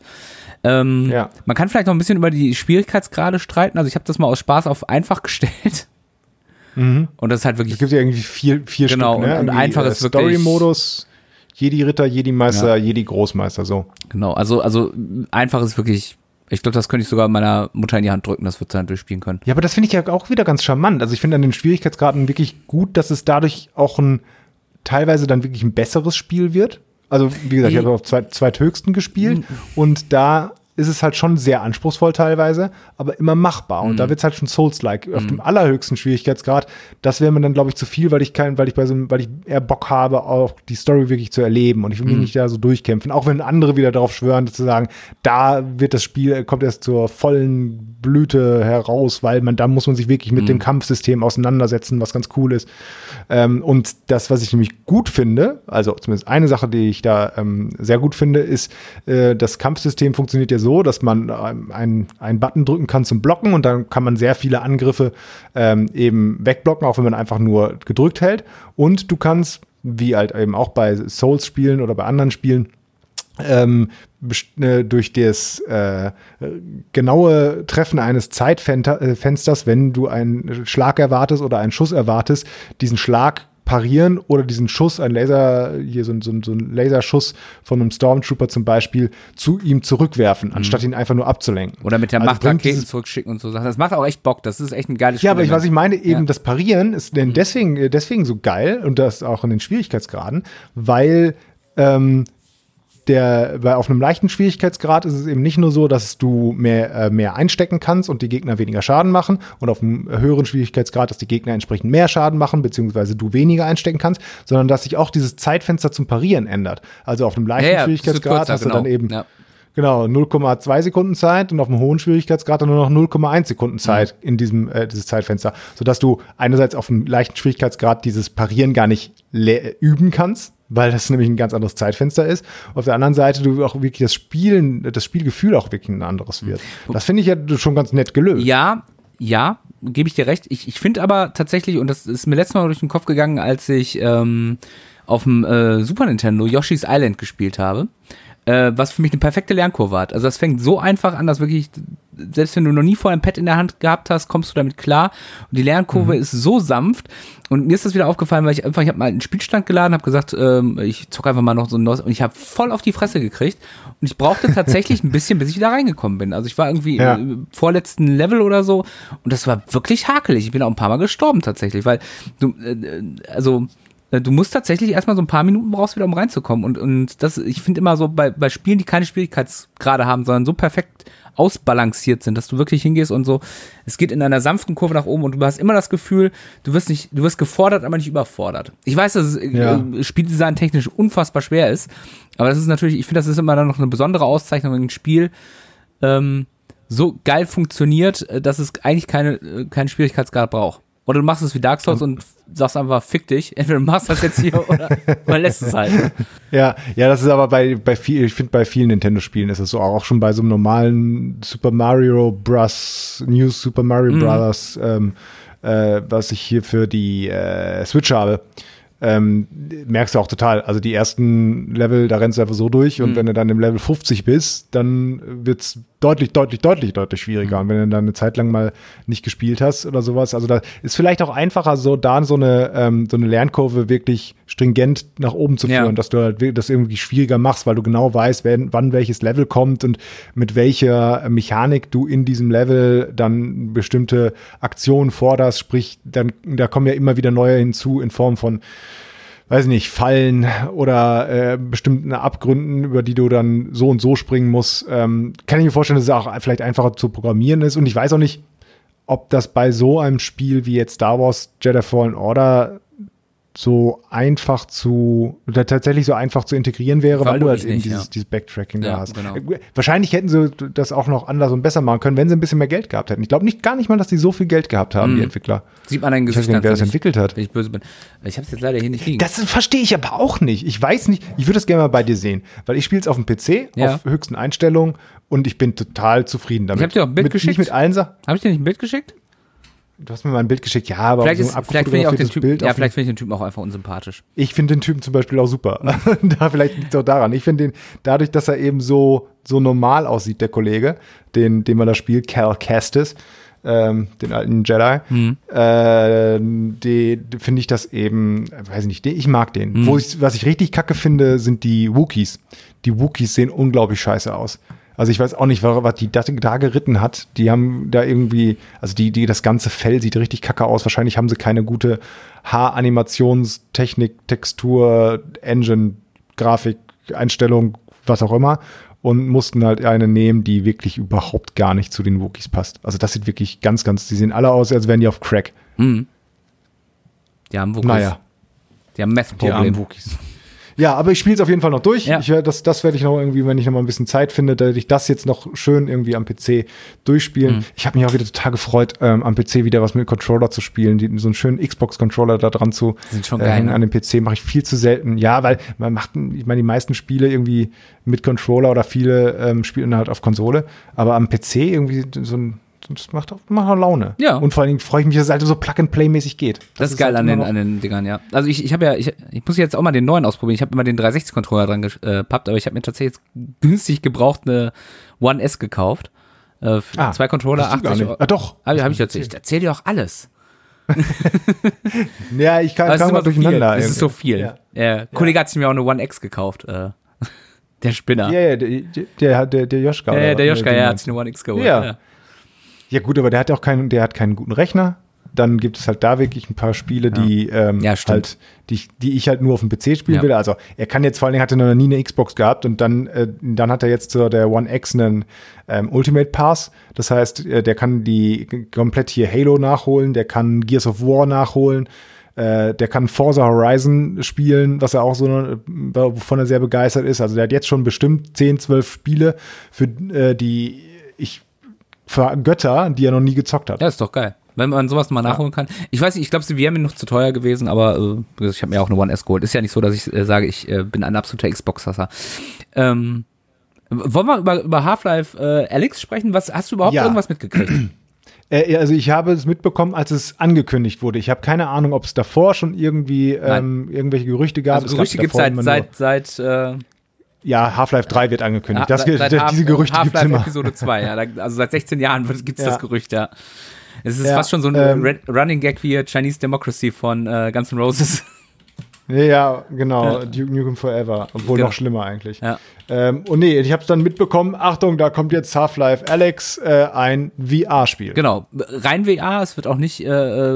Ähm, Ja. Man kann vielleicht noch ein bisschen über die Schwierigkeitsgrade streiten. Also ich habe das mal aus Spaß auf einfach gestellt. Mhm. Und das ist halt Es wirklich gibt ja irgendwie vier, vier Genau, Stück, ne? und- einfach ist wirklich- Story-Modus, Jedi-Ritter, Jedi-Meister, Jedi-Großmeister, so. Genau, also, also einfach ist wirklich, ich glaube, das könnte ich sogar meiner Mutter in die Hand drücken, das wird sie dann durchspielen können. Ja, aber das finde ich ja auch wieder ganz charmant. Also ich finde an den Schwierigkeitsgraden wirklich gut, dass es dadurch auch ein teilweise dann wirklich ein besseres Spiel wird. Also wie gesagt, ich habe auf zweit, zweithöchsten gespielt und da ist es halt schon sehr anspruchsvoll teilweise, aber immer machbar. Und Mhm. da wird es halt schon Souls-like. Auf dem allerhöchsten Schwierigkeitsgrad, das wäre mir dann, glaube ich, zu viel, weil ich kein, weil ich bei so einem, weil ich eher Bock habe, auch die Story wirklich zu erleben. Und ich will Mhm. mich nicht da so durchkämpfen. Auch wenn andere wieder darauf schwören, zu sagen, da wird das Spiel, kommt erst zur vollen Blüte heraus, weil man, da muss man sich wirklich mit Mhm. dem Kampfsystem auseinandersetzen, was ganz cool ist. Ähm, und das, was ich nämlich gut finde, also zumindest eine Sache, die ich da ähm, sehr gut finde, ist, äh, das Kampfsystem funktioniert ja so, dass man ähm, einen, einen Button drücken kann zum Blocken und dann kann man sehr viele Angriffe ähm, eben wegblocken, auch wenn man einfach nur gedrückt hält. Und du kannst, wie halt eben auch bei Souls-Spielen oder bei anderen Spielen, ähm, äh, durch das äh, genaue Treffen eines Zeitfensters, wenn du einen Schlag erwartest oder einen Schuss erwartest, diesen Schlag parieren oder diesen Schuss, ein Laser, hier so, ein- so, ein- so ein Laserschuss von einem Stormtrooper zum Beispiel, zu ihm zurückwerfen, anstatt ihn einfach nur abzulenken. Oder mit der Also Macht Raketen zurückschicken und so Sachen. Das macht auch echt Bock. Das ist echt ein geiles Spiel. Ja, aber ich, was ich meine, eben Ja. Mhm. das Parieren ist denn deswegen, äh, deswegen so geil und das auch in den Schwierigkeitsgraden, weil ähm, der, weil auf einem leichten Schwierigkeitsgrad ist es eben nicht nur so, dass du mehr, äh, mehr einstecken kannst und die Gegner weniger Schaden machen und auf einem höheren Schwierigkeitsgrad, dass die Gegner entsprechend mehr Schaden machen, beziehungsweise du weniger einstecken kannst, sondern dass sich auch dieses Zeitfenster zum Parieren ändert. Also auf einem leichten ja, ja, Schwierigkeitsgrad kürzer, hast du dann eben Ja. Genau, 0,2 Sekunden Zeit und auf einem hohen Schwierigkeitsgrad dann nur noch 0,1 Sekunden Zeit in diesem äh, dieses Zeitfenster, sodass du einerseits auf einem leichten Schwierigkeitsgrad dieses Parieren gar nicht üben kannst, weil das nämlich ein ganz anderes Zeitfenster ist. Auf der anderen Seite du auch wirklich das Spielen, das Spielgefühl auch wirklich ein anderes wird. Das finde ich ja schon ganz nett gelöst. Ja, ja, gebe ich dir recht. Ich, ich finde aber tatsächlich, und das ist mir letztes Mal durch den Kopf gegangen, als ich ähm, auf dem äh, Super Nintendo Yoshi's Island gespielt habe, äh, was für mich eine perfekte Lernkurve hat. Also das fängt so einfach an, dass wirklich, selbst wenn du noch nie vorher ein Pad in der Hand gehabt hast, kommst du damit klar. Und die Lernkurve ist so sanft. Und mir ist das wieder aufgefallen, weil ich einfach, ich habe mal einen Spielstand geladen, habe gesagt, ähm, ich zocke einfach mal noch so ein neues und ich habe voll auf die Fresse gekriegt. Und ich brauchte tatsächlich ein bisschen, bis ich wieder reingekommen bin. Also ich war irgendwie Ja. im vorletzten Level oder so und das war wirklich hakelig. Ich bin auch ein paar Mal gestorben tatsächlich, weil du, äh, also äh, du musst tatsächlich erstmal so ein paar Minuten brauchst wieder, um reinzukommen. Und, und das, ich finde immer so bei, bei Spielen, die keine Schwierigkeitsgrade haben, sondern so perfekt ausbalanciert sind, dass du wirklich hingehst und so, es geht in einer sanften Kurve nach oben und du hast immer das Gefühl, du wirst nicht, du wirst gefordert, aber nicht überfordert. Ich weiß, dass es Ja. äh, Spieldesign technisch unfassbar schwer ist, aber das ist natürlich, ich finde, das ist immer dann noch eine besondere Auszeichnung, wenn ein Spiel ähm, so geil funktioniert, äh, dass es eigentlich keine, äh, keinen Schwierigkeitsgrad braucht. Oder du machst es wie Dark Souls und sagst einfach, fick dich. Entweder du machst das jetzt hier oder, oder lässt es halt. Ja, ja, das ist aber bei, bei viel, ich finde bei vielen Nintendo-Spielen ist es so, auch schon bei so einem normalen Super Mario Bros. New Super Mario Brothers, ähm, äh, was ich hier für die äh, Switch habe. Ähm, merkst du auch total. Also die ersten Level, da rennst du einfach so durch und wenn du dann im Level 50 bist, dann wird's deutlich, deutlich, deutlich, deutlich schwieriger. Und wenn du dann eine Zeit lang mal nicht gespielt hast oder sowas, also da ist vielleicht auch einfacher, so da so eine, ähm, so eine Lernkurve wirklich stringent nach oben zu Ja. führen, dass du halt das irgendwie schwieriger machst, weil du genau weißt, wenn, wann welches Level kommt und mit welcher Mechanik du in diesem Level dann bestimmte Aktionen forderst, sprich, dann, da kommen ja immer wieder neue hinzu in Form von weiß nicht, Fallen oder äh, bestimmten Abgründen, über die du dann so und so springen musst. Ähm, kann ich mir vorstellen, dass es auch vielleicht einfacher zu programmieren ist. Und ich weiß auch nicht, ob das bei so einem Spiel wie jetzt Star Wars Jedi Fallen Order so einfach zu, oder tatsächlich so einfach zu integrieren wäre, weil du halt Vermutlich eben nicht, dieses, ja. dieses Backtracking Ja, da hast. genau. Äh, Wahrscheinlich hätten sie das auch noch anders und besser machen können, wenn sie ein bisschen mehr Geld gehabt hätten. Ich glaube nicht, gar nicht mal, dass die so viel Geld gehabt haben, Mhm. die Entwickler. Sieht man weiß Gesicht nicht, wer das entwickelt hat. Wenn ich böse bin. Ich habe es jetzt leider hier nicht liegen. Das verstehe ich aber auch nicht. Ich weiß nicht, ich würde es gerne mal bei dir sehen, weil ich spiele es auf dem PC, Ja. auf höchsten Einstellungen und ich bin total zufrieden damit. Ich hab dir auch ein Bild mit, geschickt. Nicht mit allen Sachen. Habe ich dir nicht ein Bild geschickt? Du hast mir mal ein Bild geschickt, ja, aber Vielleicht, so ist, vielleicht finde ich auch den Typen, Bild ja, vielleicht finde ich den Typen auch einfach unsympathisch. Ich finde den Typen zum Beispiel auch super. da vielleicht liegt es auch daran. Ich finde den, dadurch, dass er eben so, so normal aussieht, der Kollege, den, den man da spielt, Cal Kestis, ähm, den alten Jedi, Mhm. äh, die, die finde ich das eben, weiß ich nicht, den- ich mag den. Mhm. Wo ich, was ich richtig kacke finde, sind die Wookiees. Die Wookiees sehen unglaublich scheiße aus. Also ich weiß auch nicht, wa- was die da, da geritten hat. Die haben da irgendwie, also die, die, das ganze Fell sieht richtig kacke aus. Wahrscheinlich haben sie keine gute Haaranimationstechnik, Textur, Engine, Grafik, Einstellung, was auch immer. Und mussten halt eine nehmen, die wirklich überhaupt gar nicht zu den Wookiees passt. Also das sieht wirklich ganz, ganz, die sehen alle aus, als wären die auf Crack. Mhm. Die haben Wookies. Naja. Die haben Die Meth-Problem. armen Wookies. Ja, aber ich spiele es auf jeden Fall noch durch. Ja. Ich, das das werde ich noch irgendwie, wenn ich noch mal ein bisschen Zeit finde, dass ich das jetzt noch schön irgendwie am PC durchspielen. Mhm. Ich habe mich auch wieder total gefreut, ähm, am PC wieder was mit Controller zu spielen, die, so einen schönen Xbox-Controller da dran zu Sind schon äh, geil, ne? an dem PC. Mache ich viel zu selten. Ja, weil man macht, ich meine, die meisten Spiele irgendwie mit Controller oder viele ähm, spielen halt auf Konsole, aber am PC irgendwie so ein das macht auch, macht auch Laune. Ja. Und vor allen Dingen freue ich mich, dass es halt so Plug-and-Play-mäßig geht. Das, ist geil halt an den, an den Dingern, ja. Also ich, ich habe ja, ich, ich muss jetzt auch mal den neuen ausprobieren. Ich habe immer den 360-Controller dran gepappt, aber ich habe mir tatsächlich jetzt günstig gebraucht eine One S gekauft. Äh, Ah, zwei Controller, wusste ich gar 80 nicht. Euro. Ah, doch. Habe hab ich erzählt. Ich erzähle dir auch alles. Ja, ich kann, es kann mal immer so durcheinander. Es ist so viel. Ja. Äh, Kollege hat sich mir auch eine One X gekauft. Äh, der Spinner. Ja, ja, der, der, der, der Joschka. Ja, der Joschka, ja, hat sich eine One X geholt. Ja. Ja. Ja gut, aber der hat ja auch keinen, der hat keinen guten Rechner. Dann gibt es halt da wirklich ein paar Spiele, die ähm, Ja, halt, die, ich- die ich halt nur auf dem PC spielen Ja. will. Also er kann jetzt vor allen Dingen hat er noch nie eine Xbox gehabt und dann, äh, dann hat er jetzt zu der One X einen ähm, Ultimate Pass. Das heißt, äh, der kann die komplett hier Halo nachholen, der kann Gears of War nachholen. Äh, der kann Forza Horizon spielen, was er auch so, äh, wovon er sehr begeistert ist. Also der hat jetzt schon bestimmt 10, 12 Spiele, für äh, die ich für Götter, die er noch nie gezockt hat. Ja, ist doch geil. Wenn man sowas mal nachholen kann. Ich weiß nicht, ich glaube, sie wäre mir noch zu teuer gewesen, aber äh, ich habe mir auch eine One S geholt. Ist ja nicht so, dass ich äh, sage, ich äh, bin ein absoluter Xbox-Hasser. Ähm, wollen wir über, über Half-Life äh, Alex sprechen? Was, hast du überhaupt Ja. irgendwas mitgekriegt? Äh, also ich habe es mitbekommen, als es angekündigt wurde. Ich habe keine Ahnung, ob es davor schon irgendwie ähm, irgendwelche Gerüchte gab. Also Gerüchte gibt es seit, seit, seit äh, ja, Half-Life 3 wird angekündigt. das, seit das, diese Gerüchte gibt es Half-Life immer. Episode 2, ja. Also seit 16 Jahren gibt es Ja. das Gerücht, ja. Es ist Ja, fast schon so ein ähm, Running Gag wie Chinese Democracy von äh, Guns N' Roses. Ja, ja, genau. Duke Nukem Forever. Obwohl Genau. noch schlimmer eigentlich. Ja. Ähm, und nee, ich habe es dann mitbekommen. Achtung, da kommt jetzt Half-Life Alex, äh, ein VR-Spiel. Genau, rein VR, es wird auch nicht äh,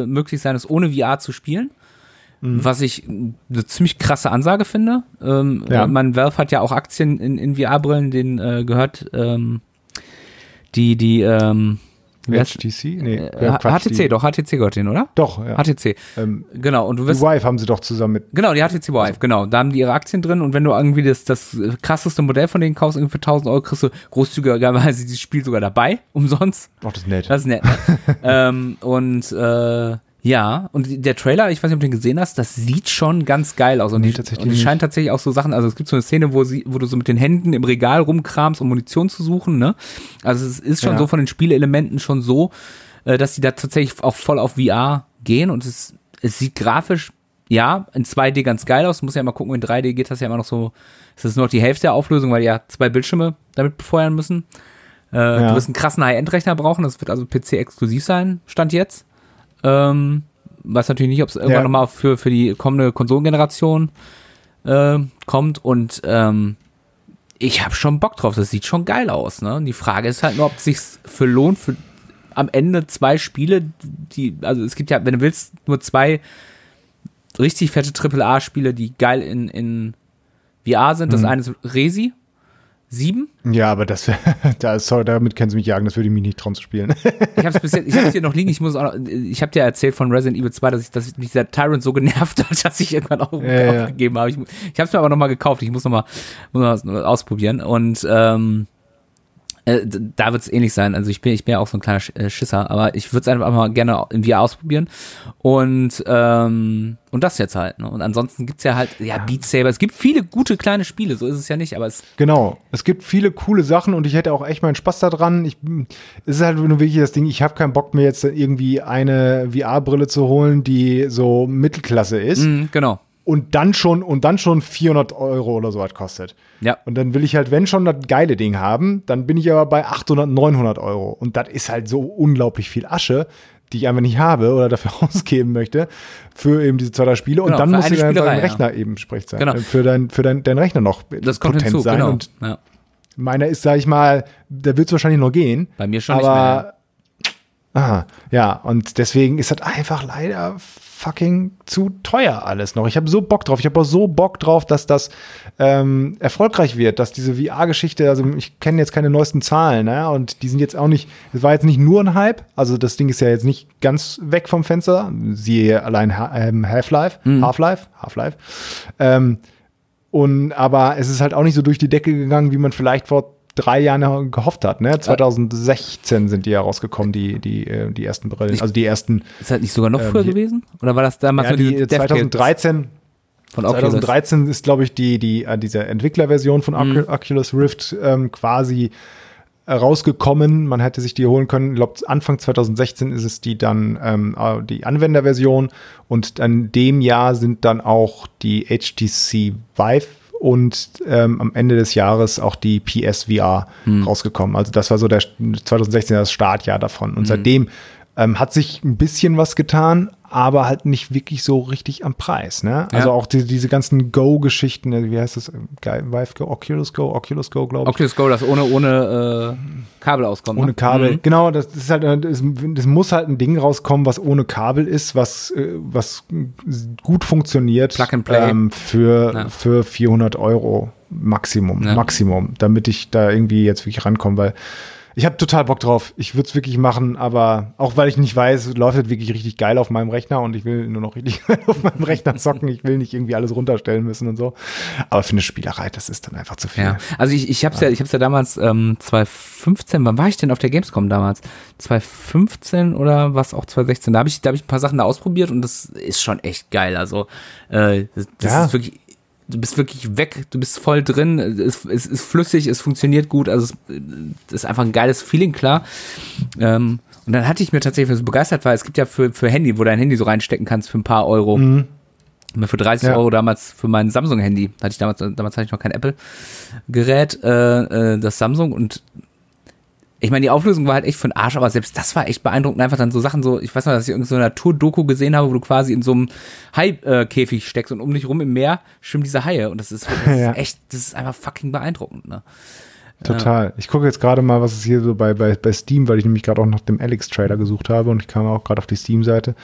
äh, möglich sein, es ohne VR zu spielen. Mhm. Was ich eine ziemlich krasse Ansage finde. Ähm, Ja. Man, Valve hat ja auch Aktien in, in VR-Brillen, denen äh, gehört ähm, die, die, ähm, HTC? Nee, äh, Quatsch, HTC, die, doch, HTC gehört denen, oder? Doch, ja. HTC, Ähm, genau. Und du die wirst, Vive haben sie doch zusammen mit. genau, die HTC Vive, genau. Da haben die ihre Aktien drin und wenn du irgendwie das, das krasseste Modell von denen kaufst, irgendwie für 1000 Euro, kriegst du großzügigerweise dieses Spiel sogar dabei, umsonst. Ach, das ist nett. Das ist nett. Ne? ähm, und äh, ja, und der Trailer, ich weiß nicht, ob du den gesehen hast, das sieht schon ganz geil aus. Und, Nee, die, tatsächlich und es nicht. scheint tatsächlich auch so Sachen, also es gibt so eine Szene, wo, sie, wo du so mit den Händen im Regal rumkramst, um Munition zu suchen. Ne? Also es ist schon Ja. so von den Spielelementen schon so, äh, dass die da tatsächlich auch voll auf VR gehen und es, es sieht grafisch, ja, in 2D ganz geil aus. Du musst ja mal gucken, in 3D geht das ja immer noch so, es ist nur noch die Hälfte der Auflösung, weil die ja zwei Bildschirme damit befeuern müssen. Äh, Ja. Du wirst einen krassen High-End-Rechner brauchen, das wird also PC-exklusiv sein, Stand jetzt. Ähm, weiß natürlich nicht, ob es irgendwann Ja. nochmal für, für die kommende Konsolengeneration äh, kommt und ähm, ich habe schon Bock drauf, das sieht schon geil aus. Ne? Und die Frage ist halt nur, ob es sich für lohnt, für am Ende zwei Spiele, die, also es gibt ja, wenn du willst, nur zwei richtig fette AAA-Spiele, die geil in, in VR sind. Das Mhm. eine ist Resi 7. Ja, aber das, da, sorry, damit können sie mich jagen, das würde ich mich nicht trauen zu spielen. Ich habe es ich habe hier noch liegen. Ich muss auch noch, ich habe dir erzählt von Resident Evil 2, dass ich, dass mich der Tyrant so genervt hat, dass ich irgendwann auch Ja, ja. aufgegeben habe. Ich, ich habe es mir aber noch mal gekauft. Ich muss noch mal, muss noch mal ausprobieren. Und ähm, Äh, da wird es ähnlich sein. Also ich bin, ich bin ja auch so ein kleiner äh, Schisser, aber ich würde es einfach mal gerne in VR ausprobieren. Und, ähm, und das jetzt halt. Ne? Und ansonsten gibt's ja halt, ja, Beat Saber, es gibt viele gute kleine Spiele, so ist es ja nicht, aber es. Genau, es gibt viele coole Sachen und ich hätte auch echt meinen Spaß daran. Ich, es ist halt nur wirklich das Ding, ich habe keinen Bock mir jetzt irgendwie eine VR-Brille zu holen, die so Mittelklasse ist. Mm, genau und dann schon und dann schon 400 Euro oder so was kostet. Ja. Und dann will ich halt, wenn schon das geile Ding haben, dann bin ich aber bei 800, 900 Euro. Und das ist halt so unglaublich viel Asche, die ich einfach nicht habe oder dafür ausgeben möchte für eben diese zwei drei Spiele. Genau, und dann muss dein, dein Rechner ja. eben spricht sein. Genau. Äh, für dein, für dein, dein Rechner noch das kommt hinzu, sein. Genau. Und ja. meiner ist, sag ich mal, der wird es wahrscheinlich noch gehen. Bei mir schon aber, nicht mehr. Aha, ja, und deswegen ist das einfach leider fucking zu teuer alles noch. Ich habe so Bock drauf. Ich habe auch so Bock drauf, dass das ähm, erfolgreich wird, dass diese VR-Geschichte, also ich kenne jetzt keine neuesten Zahlen, ne? Und die sind jetzt auch nicht, es war jetzt nicht nur ein Hype, also das Ding ist ja jetzt nicht ganz weg vom Fenster. Siehe allein ähm, Half-Life, mhm. Half-Life, Half-Life. Ähm, und aber es ist halt auch nicht so durch die Decke gegangen, wie man vielleicht vor drei Jahren gehofft hat. Ne? 2016 sind die ja rausgekommen, die, die, äh, die ersten Brillen. Also die ersten. Ist halt nicht sogar noch früher ähm, gewesen? Oder war das damals ja, die 2013? Von Oculus. 2013 ist, glaube ich, die, die, äh, diese Entwicklerversion von mhm. Oculus Rift ähm, quasi rausgekommen. Man hätte sich die holen können. Ich glaube, Anfang 2016 ist es die dann ähm, äh, die Anwenderversion und in dem Jahr sind dann auch die HTC Vive und ähm, am Ende des Jahres auch die PSVR hm. rausgekommen. Also das war so der 2016 das Startjahr davon. Und hm. seitdem ähm, hat sich ein bisschen was getan, aber halt nicht wirklich so richtig am Preis. Ne? Also auch die, diese ganzen Go-Geschichten, äh, wie heißt das? Vive Go, Oculus Go, Oculus Go, glaube ich. Oculus Go, das ohne, ohne äh, Kabel auskommt. Ne? Ohne Kabel, mhm. genau. Das, ist halt, das, das, muss halt ein Ding rauskommen, was ohne Kabel ist, was, äh, was gut funktioniert. Plug and Play. Ähm, für, ja. für 400 Euro Maximum, ja. Maximum, damit ich da irgendwie jetzt wirklich rankomme, weil ich habe total Bock drauf. Ich würde es wirklich machen, aber auch weil ich nicht weiß, läuft es wirklich richtig geil auf meinem Rechner und ich will nur noch richtig auf meinem Rechner zocken. Ich will nicht irgendwie alles runterstellen müssen und so. Aber für eine Spielerei, das ist dann einfach zu viel. Ja. Also ich, ich habe es ja, ich hab's ja damals ähm, 2015, wann war ich denn auf der Gamescom damals? 2015 oder was auch 2016? Da habe ich, da ich ein paar Sachen da ausprobiert und das ist schon echt geil. Also äh, das, das ja. ist wirklich du bist wirklich weg, du bist voll drin, es, es ist flüssig, es funktioniert gut, also es, ist einfach ein geiles Feeling, klar. Ähm, und dann hatte ich mir tatsächlich so begeistert, weil es gibt ja für, für Handy, wo du dein Handy so reinstecken kannst für ein paar Euro. Mhm. Für 30 ja. Euro damals für mein Samsung-Handy, hatte ich damals, damals hatte ich noch kein Apple-Gerät, äh, äh, das Samsung und ich meine, die Auflösung war halt echt den Arsch, aber selbst das war echt beeindruckend. Einfach dann so Sachen so, ich weiß noch, dass ich irgendeine so Natur-Doku gesehen habe, wo du quasi in so einem Hai-Käfig steckst und um dich rum im Meer schwimmen diese Haie. Und das ist, das ja. ist echt, das ist einfach fucking beeindruckend, ne? Total. Ja. Ich gucke jetzt gerade mal, was es hier so bei, bei, bei Steam, weil ich nämlich gerade auch nach dem Alex-Trailer gesucht habe und ich kam auch gerade auf die Steam-Seite.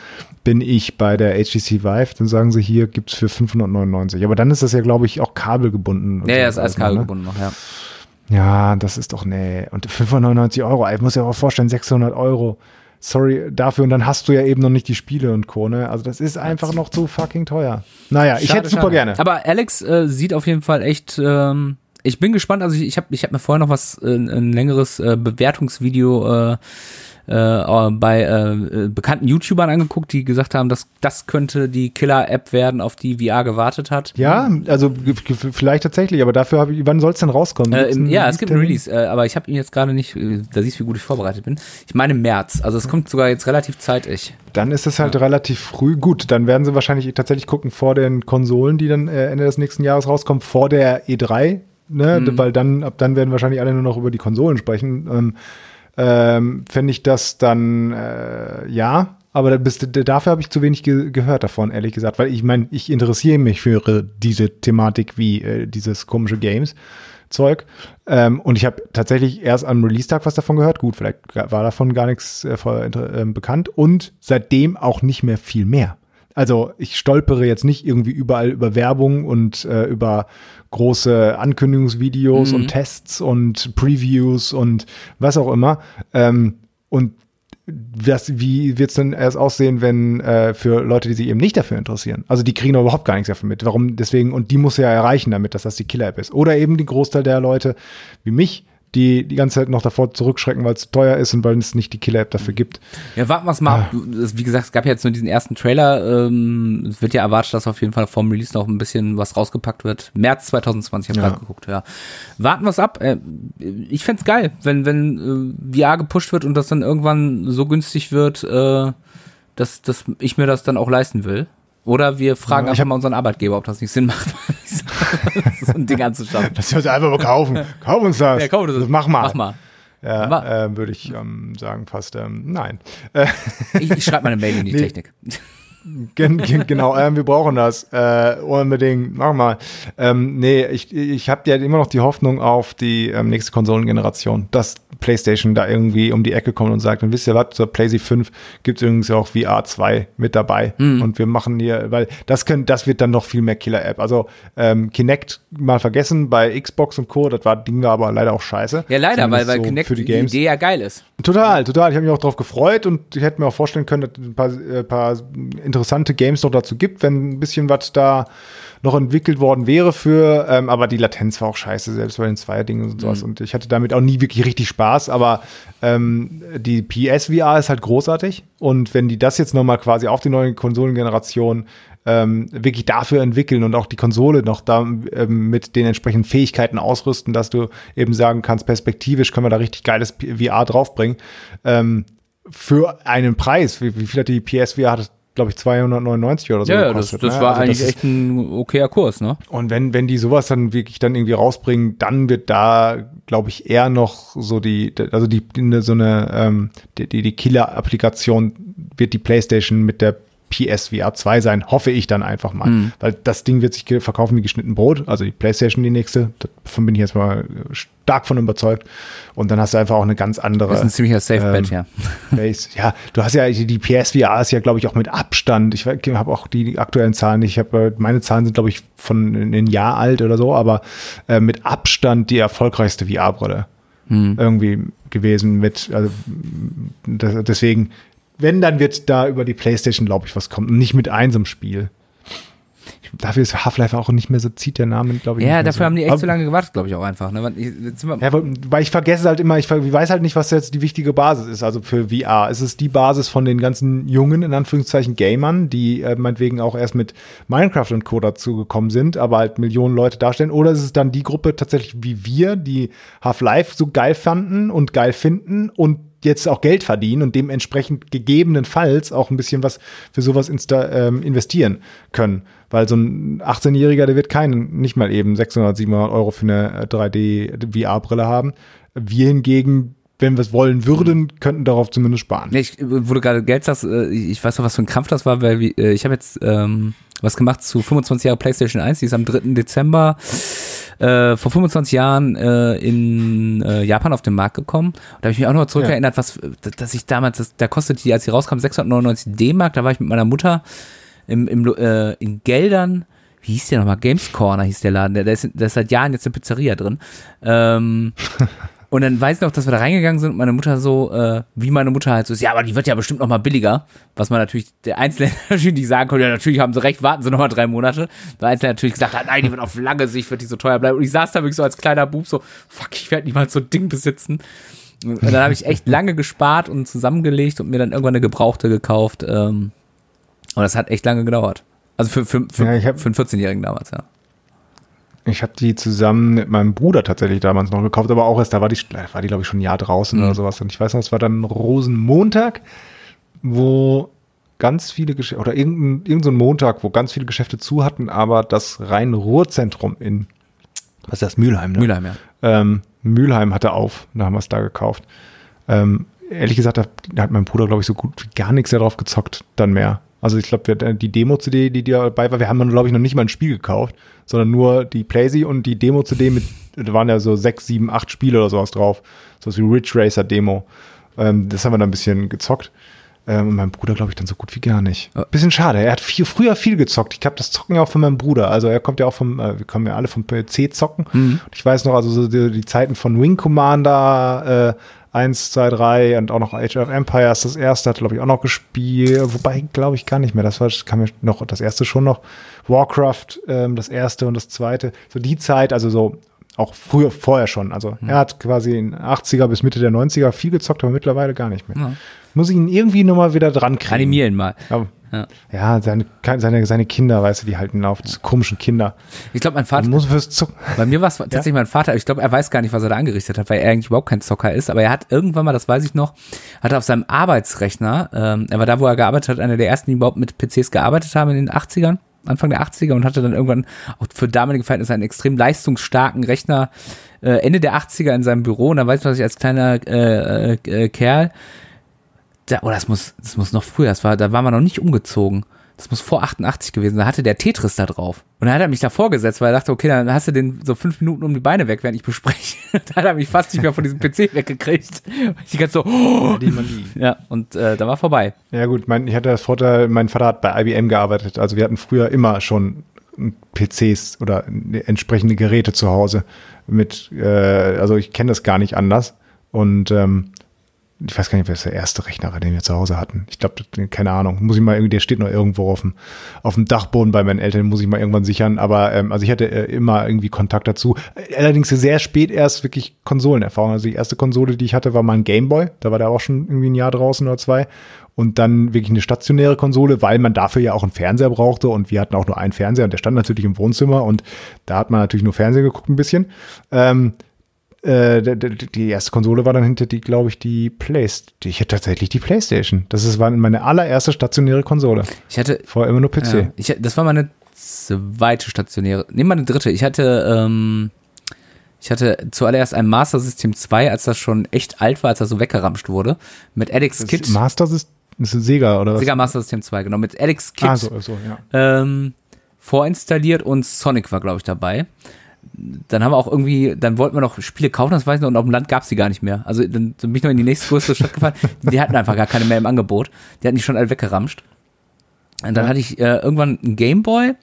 Bin ich bei der HTC Vive, dann sagen sie hier, gibt's für 599. Aber dann ist das ja, glaube ich, auch kabelgebunden. Ja, ja, ist alles kabelgebunden ne? noch, ja. Ja, das ist doch, nee. Und 599 Euro, ich muss ja auch vorstellen, 600 Euro. Sorry dafür. Und dann hast du ja eben noch nicht die Spiele und Co. Ne? Also das ist einfach noch zu fucking teuer. Naja, ich hätte super schade. gerne. Aber Alex äh, sieht auf jeden Fall echt. Ähm, ich bin gespannt. Also ich, ich habe ich hab mir vorher noch was, äh, ein längeres äh, Bewertungsvideo äh, äh, bei äh, bekannten YouTubern angeguckt, die gesagt haben, dass das könnte die Killer-App werden, auf die VR gewartet hat. Ja, also vielleicht tatsächlich, aber dafür habe ich, wann soll es denn rauskommen? Äh, im, ja, es gibt ein Release, äh, aber ich habe ihn jetzt gerade nicht, äh, da siehst du, wie gut ich vorbereitet bin. Ich meine im März, also es kommt sogar jetzt relativ zeitig. Dann ist es halt ja. relativ früh. Gut, dann werden sie wahrscheinlich tatsächlich gucken vor den Konsolen, die dann äh, Ende des nächsten Jahres rauskommen, vor der E3, ne? Mhm. Weil dann, ab dann werden wahrscheinlich alle nur noch über die Konsolen sprechen. Ähm, ähm, fände ich das dann äh, ja. Aber bis, dafür habe ich zu wenig ge gehört davon, ehrlich gesagt. Weil ich meine, ich interessiere mich für diese Thematik wie äh, dieses komische Games-Zeug. Ähm, und ich habe tatsächlich erst am Release-Tag was davon gehört. Gut, vielleicht war davon gar nichts äh, äh, bekannt. Und seitdem auch nicht mehr viel mehr. Also ich stolpere jetzt nicht irgendwie überall über Werbung und äh, über große Ankündigungsvideos mhm. und Tests und Previews und was auch immer. Ähm, und was, wie wird es denn erst aussehen, wenn äh, für Leute, die sich eben nicht dafür interessieren? Also die kriegen überhaupt gar nichts davon mit. Warum deswegen, und die muss ja erreichen damit, dass das die Killer-App ist. Oder eben die Großteil der Leute wie mich, die die ganze Zeit noch davor zurückschrecken, weil es teuer ist und weil es nicht die Killer-App dafür gibt. Ja, warten wir es mal. Ah. Wie gesagt, es gab ja jetzt nur diesen ersten Trailer. Ähm, es wird ja erwartet, dass auf jeden Fall vom Release noch ein bisschen was rausgepackt wird. März 2020 habe ich ja. gerade geguckt, ja. Warten wir es ab. Äh, ich fände geil, wenn, wenn äh, VR gepusht wird und das dann irgendwann so günstig wird, äh, dass, dass ich mir das dann auch leisten will. Oder wir fragen ja, einfach mal unseren Arbeitgeber, ob das nicht Sinn macht, so ein Ding anzuschaffen. Lass uns einfach mal kaufen. Kauf uns das. Ja, kauf das. das mach mal. Mach mal. Ja, äh, würde ich ähm, sagen, fast ähm, nein. ich, ich schreibe mal eine Mail in die nee. Technik. Gen, gen, genau, ähm, wir brauchen das äh, unbedingt. Mach mal. Ähm, nee, ich, ich habe ja immer noch die Hoffnung auf die ähm, nächste Konsolengeneration, dass PlayStation da irgendwie um die Ecke kommt und sagt, und wisst ihr was, zur PlayStation 5 gibt es übrigens auch VR 2 mit dabei. Mhm. Und wir machen hier, weil das können, das wird dann noch viel mehr Killer-App. Also ähm, Kinect mal vergessen bei Xbox und Co. Das war Ding war aber leider auch scheiße. Ja, leider, weil, weil so Kinect für die, Games. die Idee ja geil ist. Total, total. Ich habe mich auch darauf gefreut und ich hätte mir auch vorstellen können, dass ein paar, äh, paar interessante Games noch dazu gibt, wenn ein bisschen was da noch entwickelt worden wäre für, ähm, aber die Latenz war auch scheiße, selbst bei den Zweier-Dingen und sowas. Mhm. Und ich hatte damit auch nie wirklich richtig Spaß, aber ähm, die PSVR ist halt großartig. Und wenn die das jetzt nochmal quasi auf die neue Konsolengeneration ähm, wirklich dafür entwickeln und auch die Konsole noch da ähm, mit den entsprechenden Fähigkeiten ausrüsten, dass du eben sagen kannst, perspektivisch können wir da richtig geiles VR draufbringen. Ähm, für einen Preis, wie, wie viel hat die PSVR hat glaube ich, 299 oder so. Ja, gekostet, das, das ne? war also eigentlich das echt ein okayer Kurs, ne? Und wenn, wenn die sowas dann wirklich dann irgendwie rausbringen, dann wird da, glaube ich, eher noch so die, also die, so eine, ähm, die, die Killer-Applikation wird die PlayStation mit der PSVR 2 sein, hoffe ich dann einfach mal. Mhm. Weil das Ding wird sich verkaufen wie geschnitten Brot, also die PlayStation die nächste, davon bin ich jetzt mal stark von überzeugt. Und dann hast du einfach auch eine ganz andere. Das ist ein ziemlicher Safe-Bet, ähm, ja. Base. Ja, du hast ja, die PSVR ist ja, glaube ich, auch mit Abstand. Ich habe auch die aktuellen Zahlen nicht. Ich habe, meine Zahlen sind, glaube ich, von einem Jahr alt oder so, aber äh, mit Abstand die erfolgreichste VR-Brille. Mhm. Irgendwie gewesen mit, also deswegen wenn, dann wird da über die Playstation, glaube ich, was kommen. Nicht mit einsam Spiel. Dafür ist Half-Life auch nicht mehr so, zieht der Name, glaube ich. Ja, dafür so. haben die echt zu lange gewartet, glaube ich auch einfach. Ne? Ja, weil ich vergesse halt immer, ich weiß halt nicht, was jetzt die wichtige Basis ist, also für VR. Ist es die Basis von den ganzen jungen, in Anführungszeichen, Gamern, die äh, meinetwegen auch erst mit Minecraft und Co. dazu gekommen sind, aber halt Millionen Leute darstellen? Oder ist es dann die Gruppe tatsächlich wie wir, die Half-Life so geil fanden und geil finden und jetzt auch Geld verdienen und dementsprechend gegebenenfalls auch ein bisschen was für sowas insta, ähm, investieren können. Weil so ein 18-Jähriger, der wird keinen, nicht mal eben 600, 700 Euro für eine 3D-VR-Brille äh, haben. Wir hingegen wenn wir es wollen würden, könnten darauf zumindest sparen. Ich, wo du gerade Geld sagst, äh, ich weiß noch, was für ein Krampf das war, weil äh, ich habe jetzt ähm, was gemacht zu 25 Jahre PlayStation 1, die ist am 3. Dezember äh, vor 25 Jahren äh, in äh, Japan auf den Markt gekommen. Da habe ich mich auch noch zurückerinnert, ja. was, dass ich damals, das, da kostete die, als sie rauskam, 699 D-Mark. Da war ich mit meiner Mutter im, im, äh, in Geldern. Wie hieß der nochmal? Games Corner hieß der Laden. Der, der, ist, der ist seit Jahren jetzt eine Pizzeria drin. Ähm, Und dann weiß ich noch, dass wir da reingegangen sind und meine Mutter so, äh, wie meine Mutter halt so ist, ja, aber die wird ja bestimmt noch mal billiger. Was man natürlich, der Einzelne natürlich nicht sagen konnte, ja, natürlich haben sie recht, warten sie noch mal drei Monate. Der Einzelne natürlich gesagt hat, nein, die wird auf lange Sicht, wird die so teuer bleiben. Und ich saß da wirklich so als kleiner Bub so, fuck, ich werde niemals so ein Ding besitzen. Und dann habe ich echt lange gespart und zusammengelegt und mir dann irgendwann eine Gebrauchte gekauft. Ähm, und das hat echt lange gedauert. Also für, für, für, ja, für einen 14-Jährigen damals, ja. Ich habe die zusammen mit meinem Bruder tatsächlich damals noch gekauft, aber auch erst, da war die, war die glaube ich schon ein Jahr draußen mhm. oder sowas. Und ich weiß noch, es war dann Rosenmontag, wo ganz viele Geschäfte, oder irgendein, irgendein so Montag, wo ganz viele Geschäfte zu hatten, aber das Rhein-Ruhr-Zentrum in, was ist das, Mülheim, ne? Mülheim, ja. Ähm, Mülheim hatte auf, da haben wir es da gekauft. Ähm, ehrlich gesagt, da, da hat mein Bruder, glaube ich, so gut wie gar nichts darauf gezockt, dann mehr. Also ich glaube, die Demo-CD, die dabei war, wir haben dann, glaube ich, noch nicht mal ein Spiel gekauft, sondern nur die Playsee und die Demo-CD mit, da waren ja so sechs, sieben, acht Spiele oder sowas drauf. So wie Ridge Racer Demo. Ähm, das haben wir dann ein bisschen gezockt. Ähm, und mein Bruder, glaube ich, dann so gut wie gar nicht. Bisschen schade. Er hat viel, früher viel gezockt. Ich glaube, das zocken ja auch von meinem Bruder. Also er kommt ja auch vom, äh, wir kommen ja alle vom PC zocken. Mhm. Ich weiß noch, also so die, die Zeiten von Wing Commander, äh, 1, 2, 3 und auch noch Age of Empires, das erste hat, glaube ich, auch noch gespielt, wobei, glaube ich, gar nicht mehr. Das war, kam mir noch, das erste schon noch. Warcraft, ähm, das erste und das zweite. So die Zeit, also so auch früher, vorher schon. Also er hat quasi in 80er bis Mitte der 90er viel gezockt, aber mittlerweile gar nicht mehr. Ja. Muss ich ihn irgendwie nochmal wieder dran kriegen. Animieren mal. Aber, Ja. ja, seine, seine, seine Kinder, weißt du, die halten auf, diese komischen Kinder. Ich glaube, mein Vater, Man muss fürs Zocken. Bei mir war es tatsächlich mein Vater, ich glaube, er weiß gar nicht, was er da angerichtet hat, weil er eigentlich überhaupt kein Zocker ist, aber er hat irgendwann mal, das weiß ich noch, hat er auf seinem Arbeitsrechner, ähm, er war da, wo er gearbeitet hat, einer der ersten, die überhaupt mit PCs gearbeitet haben in den 80ern, Anfang der 80er und hatte dann irgendwann auch für damalige Verhältnisse einen extrem leistungsstarken Rechner äh, Ende der 80er in seinem Büro und da weiß ich, was ich als kleiner äh, äh, äh, Kerl, da, oh, das muss, das muss noch früher, das war, da war man noch nicht umgezogen. Das muss vor 88 gewesen. Da hatte der Tetris da drauf. Und dann hat er mich da vorgesetzt, weil er dachte, okay, dann hast du den so fünf Minuten um die Beine weg, während ich bespreche. da hat er mich fast nicht mehr von diesem PC weggekriegt. Ich ganz so, oh. Ja, und äh, da war vorbei. Ja gut, mein, ich hatte das Vorteil, mein Vater hat bei IBM gearbeitet. Also wir hatten früher immer schon PCs oder entsprechende Geräte zu Hause. Mit, äh, also ich kenne das gar nicht anders. Und ähm, ich weiß gar nicht, wer ist der erste Rechner war, den wir zu Hause hatten. Ich glaube, keine Ahnung. Muss ich mal irgendwie, der steht noch irgendwo auf dem, auf dem Dachboden bei meinen Eltern, muss ich mal irgendwann sichern. Aber ähm, also ich hatte äh, immer irgendwie Kontakt dazu. Allerdings sehr spät erst wirklich Konsolenerfahrung. Also die erste Konsole, die ich hatte, war mal ein Gameboy. Da war der auch schon irgendwie ein Jahr draußen oder zwei. Und dann wirklich eine stationäre Konsole, weil man dafür ja auch einen Fernseher brauchte. Und wir hatten auch nur einen Fernseher und der stand natürlich im Wohnzimmer. Und da hat man natürlich nur Fernseher geguckt ein bisschen. Ähm, äh, die erste Konsole war dann hinter die, glaube ich, die Playstation. Ich hatte tatsächlich die Playstation. Das ist, war meine allererste stationäre Konsole. Ich hatte, Vorher immer nur PC. ja, ich, das war meine zweite stationäre, nee, meine dritte. Ich hatte, ähm, ich hatte zuallererst ein Master System 2, als das schon echt alt war, als das so weggeramscht wurde, mit Alex Kit. Master ist, ist ein Sega oder was? Sega Master System 2, genau, mit Alex Kit. Ah, so, so, ja. ähm, vorinstalliert und Sonic war, glaube ich, dabei. Dann haben wir auch irgendwie, dann wollten wir noch Spiele kaufen, das weiß ich noch, und auf dem Land gab es die gar nicht mehr. Also dann bin ich noch in die nächste größere Stadt gefahren. Die hatten einfach gar keine mehr im Angebot. Die hatten die schon alle weggeramscht. Und dann hatte ich äh, irgendwann einen Gameboy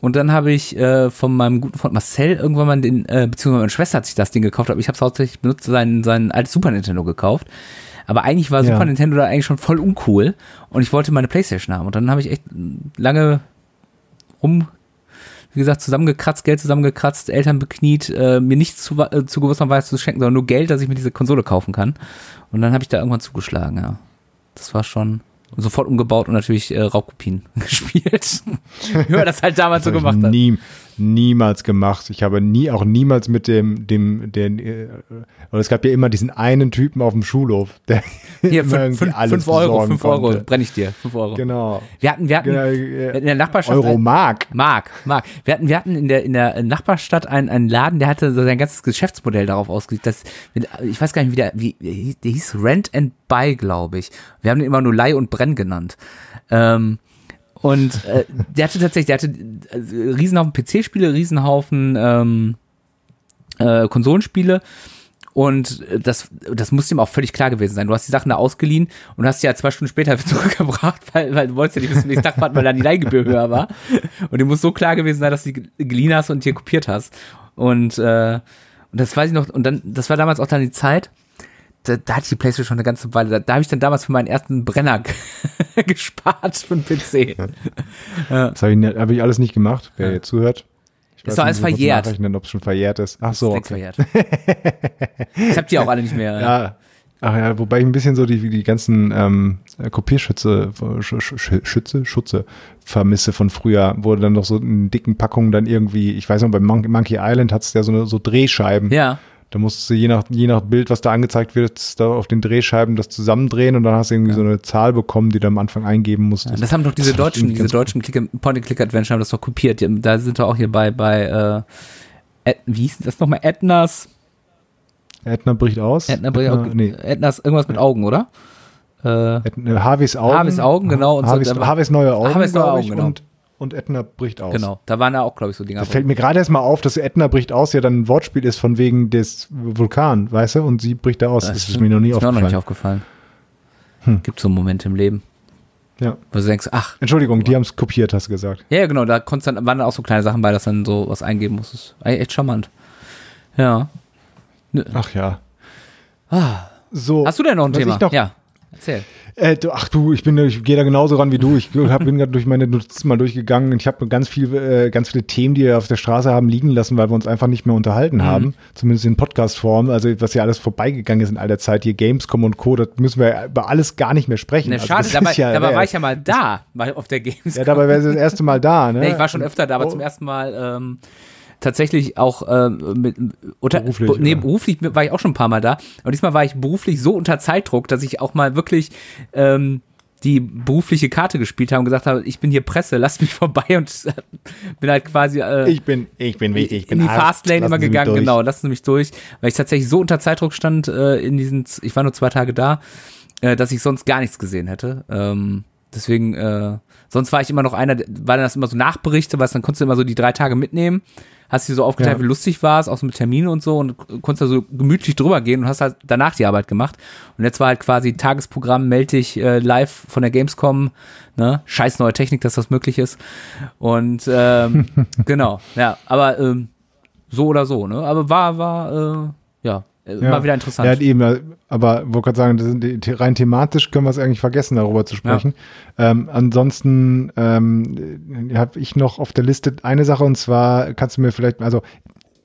und dann habe ich äh, von meinem guten Freund Marcel irgendwann mal den, äh, beziehungsweise meine Schwester hat sich das Ding gekauft, aber ich habe es hauptsächlich benutzt, sein, sein altes Super Nintendo gekauft. Aber eigentlich war Ja. Super Nintendo da eigentlich schon voll uncool und ich wollte meine Playstation haben. Und dann habe ich echt lange rum, wie gesagt, zusammengekratzt, Geld zusammengekratzt, Eltern bekniet, äh, mir nichts zu, äh, zu gewisserweise zu schenken, sondern nur Geld, dass ich mir diese Konsole kaufen kann. Und dann habe ich da irgendwann zugeschlagen, ja. Das war schon sofort umgebaut und natürlich äh, Raubkopien gespielt. Wie man das halt damals so Das gemacht hat. nie, niemals gemacht. Ich habe nie, auch niemals mit dem, dem, den, äh, oder es gab ja immer diesen einen Typen auf dem Schulhof, der Hier, immer fünf, fünf, alles fünf Euro, fünf Euro, brenne ich dir, fünf Euro. Genau. Wir hatten, wir hatten, genau wir hatten in äh, der Nachbarschaft Euro ein- Mark. Mark, Mark. Wir hatten, wir hatten in der, in der Nachbarstadt einen, einen Laden, der hatte so sein ganzes Geschäftsmodell darauf ausgelegt, dass, ich weiß gar nicht, wie der, wie, der hieß Rent and Buy, glaube ich. Wir haben den immer nur Leih und Brenn genannt. Ähm, und äh, der hatte tatsächlich, der hatte äh, Riesenhaufen PC-Spiele, Riesenhaufen ähm, äh, Konsolenspiele. Und äh, das, das muss ihm auch völlig klar gewesen sein. Du hast die Sachen da ausgeliehen und hast die ja zwei Stunden später zurückgebracht, weil, weil du wolltest ja nicht wissen, wie es Tag war, weil dann die Leihgebühr höher war. Und dir muss so klar gewesen sein, dass du die geliehen hast und dir kopiert hast. Und, äh, und das weiß ich noch, und dann, das war damals auch dann die Zeit, da, da hatte ich die Playstation schon eine ganze Weile. Da, da habe ich dann damals für meinen ersten Brenner gespart für einen PC. Das habe ich, ne- hab ich alles nicht gemacht, wer jetzt zuhört. Ich Ist doch alles verjährt. nachrechnen, ob es schon verjährt ist. Ach so, Längst okay. ich habe die auch alle nicht mehr. Ja. Ach ja, wobei ich ein bisschen so die, die ganzen ähm, Kopierschütze, Sch Sch Schütze, Schutze vermisse von früher, wo dann noch so in dicken Packungen dann irgendwie, ich weiß noch, bei Mon Monkey Island hat es ja so, eine, so Drehscheiben. Ja. Da musst du je nach, je nach Bild, was da angezeigt wird, da auf den Drehscheiben das zusammendrehen und dann hast du irgendwie so eine Zahl bekommen, die du am Anfang eingeben musstest. Das haben doch diese Das deutschen, diese deutschen Click- Point-and-Click-Adventure haben das doch kopiert. Da sind wir auch hier bei, bei äh, Ed, wie hieß das nochmal? Ednas, Ätna bricht aus. Edna, Edna, nee. Ednas irgendwas mit Augen, oder? Äh, Harveys Augen. Harveys Augen, genau, und so, Harveys, neue Augen, Harveys neue Augen, genau. und, und Ätna bricht aus. genau, da waren da auch, glaube ich, so Dinger. Da fällt mir gerade erst mal auf, dass Ätna bricht aus ja dann ein Wortspiel ist von wegen des Vulkan, weißt du? Und sie bricht da aus. Das, ist stimmt. mir noch nie ist mir auch noch nicht aufgefallen. aufgefallen. Gibt so Momente im Leben, Ja. wo du denkst, ach, Entschuldigung, die haben es kopiert, hast du gesagt. ja, ja, genau, da konntest dann, waren dann auch so kleine Sachen bei, dass dann so was eingeben musstest. Ey, Echt charmant. Ja. Ach ja. Ah. So. Hast du denn noch ein Thema? Ich noch, Ja, erzähl. Äh, du, ach du, ich bin, ich gehe da genauso ran wie du. Ich hab, bin gerade durch meine Notizen mal durchgegangen und ich habe ganz viel, äh, ganz viele Themen, die wir auf der Straße haben liegen lassen, weil wir uns einfach nicht mehr unterhalten mhm. haben. Zumindest in Podcast-Form. Also was ja alles vorbeigegangen ist in all der Zeit hier, Gamescom und Co. Das müssen wir über alles gar nicht mehr sprechen. Ne, also schade, dabei, ja, dabei war ich ja mal da, mal auf der Gamescom. Ja, dabei wäre das erste Mal da. Ne? Nee, ich war schon öfter da, aber oh. zum ersten Mal. Ähm, tatsächlich auch ähm, mit unter, beruflich, nee, ja. beruflich war ich auch schon ein paar Mal da. Und diesmal war ich beruflich so unter Zeitdruck, dass ich auch mal wirklich ähm, die berufliche Karte gespielt haben und gesagt habe, ich bin hier Presse, lasst mich vorbei und bin halt quasi äh, ich bin ich bin wichtig, ich bin in die Fastlane immer gegangen, genau, lassen Sie mich durch, weil ich tatsächlich so unter Zeitdruck stand äh, in diesen ich war nur zwei Tage da, äh, dass ich sonst gar nichts gesehen hätte. Ähm, deswegen äh, sonst war ich immer noch einer, weil das immer so Nachberichte, was dann konntest du immer so die drei Tage mitnehmen hast dir so aufgeteilt, ja. wie lustig war es, auch so mit Terminen und so und konntest da so gemütlich drüber gehen und hast halt danach die Arbeit gemacht. Und jetzt war halt quasi Tagesprogramm, melde dich äh, live von der Gamescom, ne? Scheiß neue Technik, dass das möglich ist. Und ähm, genau, ja, aber ähm, so oder so, ne? Aber war, war, äh, ja, äh, ja. wieder interessant. Ja, eben, aber wollte gerade sagen, die, rein thematisch können wir es eigentlich vergessen, darüber zu sprechen. Ja. Ähm, ansonsten ähm, habe ich noch auf der Liste eine Sache und zwar kannst du mir vielleicht, also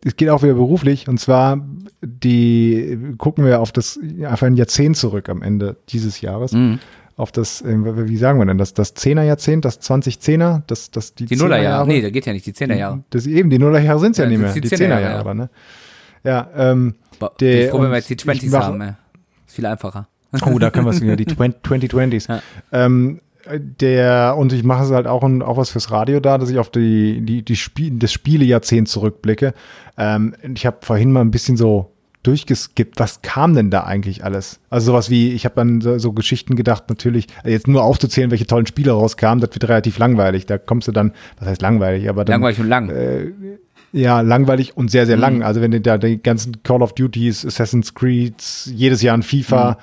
es geht auch wieder beruflich und zwar die gucken wir auf das auf ein Jahrzehnt zurück am Ende dieses Jahres. Mhm. Auf das, äh, wie sagen wir denn, das, das Zehnerjahrzehnt, das 2010er, das, das die, die Nullerjahre. Nee, da geht ja nicht, die Zehnerjahre. Das eben, die Nullerjahre sind es ja, ja, nicht mehr, die, die Zehnerjahre, ja. ne? Ja, ähm, der, ich froh, wenn wir jetzt die 20s haben. Ja. Ist viel einfacher. Oh, da können wir es wieder, die 2020s. Ja. Ähm, der, und ich mache es halt auch, auch was fürs Radio da, dass ich auf die, die, die Spiel, das Spielejahrzehnt zurückblicke. Ähm, ich habe vorhin mal ein bisschen so durchgeskippt, was kam denn da eigentlich alles? Also sowas wie, ich habe dann so, so, Geschichten gedacht, natürlich, jetzt nur aufzuzählen, welche tollen Spiele rauskamen, das wird relativ langweilig. Da kommst du dann, was heißt langweilig, aber dann. Langweilig und lang. Äh, ja, langweilig und sehr, sehr mhm. lang. Also wenn du da die ganzen Call of Duties, Assassin's Creed, jedes Jahr ein FIFA, mhm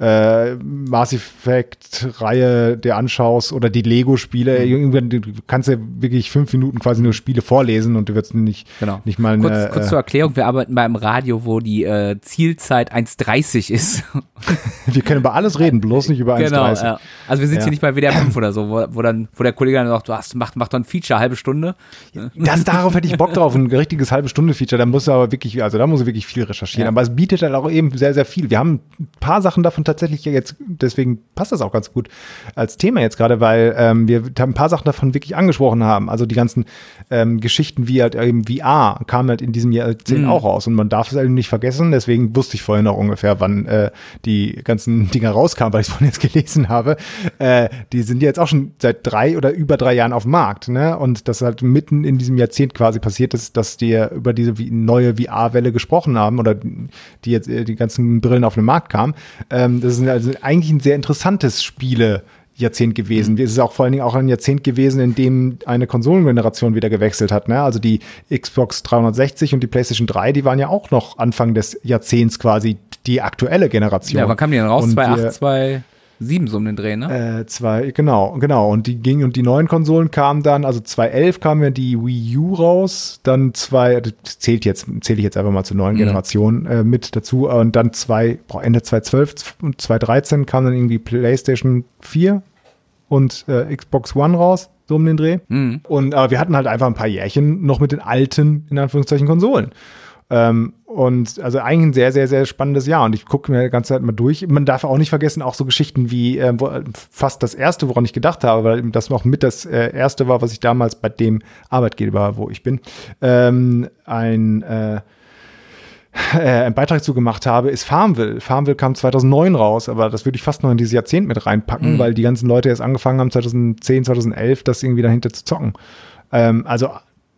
äh, Mass Effect-Reihe dir anschaust oder die Lego-Spiele, mhm. irgendwann du kannst ja wirklich fünf Minuten quasi nur Spiele vorlesen und du wirst nicht, genau. nicht mal kurz, kurz zur Erklärung, wir arbeiten beim Radio, wo die äh, Zielzeit 1,30 ist. wir können über alles reden, bloß nicht über 1,30. Genau, ja. Also wir sind ja. hier nicht bei WDR 5 oder so, wo, wo, dann, wo der Kollege dann sagt, du hast, mach, mach doch ein Feature, halbe Stunde. Das, darauf hätte ich Bock drauf, ein richtiges halbe Stunde Feature, da muss aber wirklich, also da muss ich wirklich viel recherchieren, ja. aber es bietet halt auch eben sehr, sehr viel. Wir haben ein paar Sachen davon tatsächlich jetzt, deswegen passt das auch ganz gut als Thema jetzt gerade, weil ähm, wir haben ein paar Sachen davon wirklich angesprochen haben. Also die ganzen ähm, Geschichten wie halt eben VR kamen halt in diesem Jahr mhm. auch raus und man darf es halt nicht vergessen. Deswegen wusste ich vorhin auch ungefähr, wann äh, die ganzen Dinger rauskamen, weil ich es vorhin jetzt gelesen habe. Äh, die sind jetzt auch schon seit drei oder über drei Jahren auf dem Markt. Ne? Und das halt mitten in diesem Jahrzehnt quasi passiert ist, dass die über diese neue VR-Welle gesprochen haben oder die jetzt äh, die ganzen Brillen auf den Markt kamen. Ähm, das sind halt also eigentlich ein sehr interessantes Spiele. Jahrzehnt gewesen. Mhm. Es ist auch vor allen Dingen auch ein Jahrzehnt gewesen, in dem eine Konsolengeneration wieder gewechselt hat. Ne? Also die Xbox 360 und die PlayStation 3, die waren ja auch noch Anfang des Jahrzehnts quasi die aktuelle Generation. Ja, wann kam die denn raus? 2.8, 2 sieben so um den Dreh, ne? Äh, zwei, genau, genau. Und die gingen und die neuen Konsolen kamen dann, also 2011 kam ja die Wii U raus, dann zwei, das zählt jetzt, zähle ich jetzt einfach mal zur neuen mhm. Generation äh, mit dazu. Und dann zwei, boah, Ende 2012 und 2013 kam dann irgendwie PlayStation 4 und äh, Xbox One raus, so um den Dreh. Mhm. Und aber wir hatten halt einfach ein paar Jährchen noch mit den alten, in Anführungszeichen, Konsolen. Ähm, und also eigentlich ein sehr, sehr, sehr spannendes Jahr. Und ich gucke mir die ganze Zeit mal durch. Man darf auch nicht vergessen, auch so Geschichten wie äh, fast das erste, woran ich gedacht habe, weil das noch mit das äh, erste war, was ich damals bei dem Arbeitgeber, wo ich bin, ähm, ein äh, äh, einen Beitrag zu gemacht habe, ist Farmville. Farmville kam 2009 raus, aber das würde ich fast noch in dieses Jahrzehnt mit reinpacken, mhm. weil die ganzen Leute erst angefangen haben, 2010, 2011, das irgendwie dahinter zu zocken. Ähm, also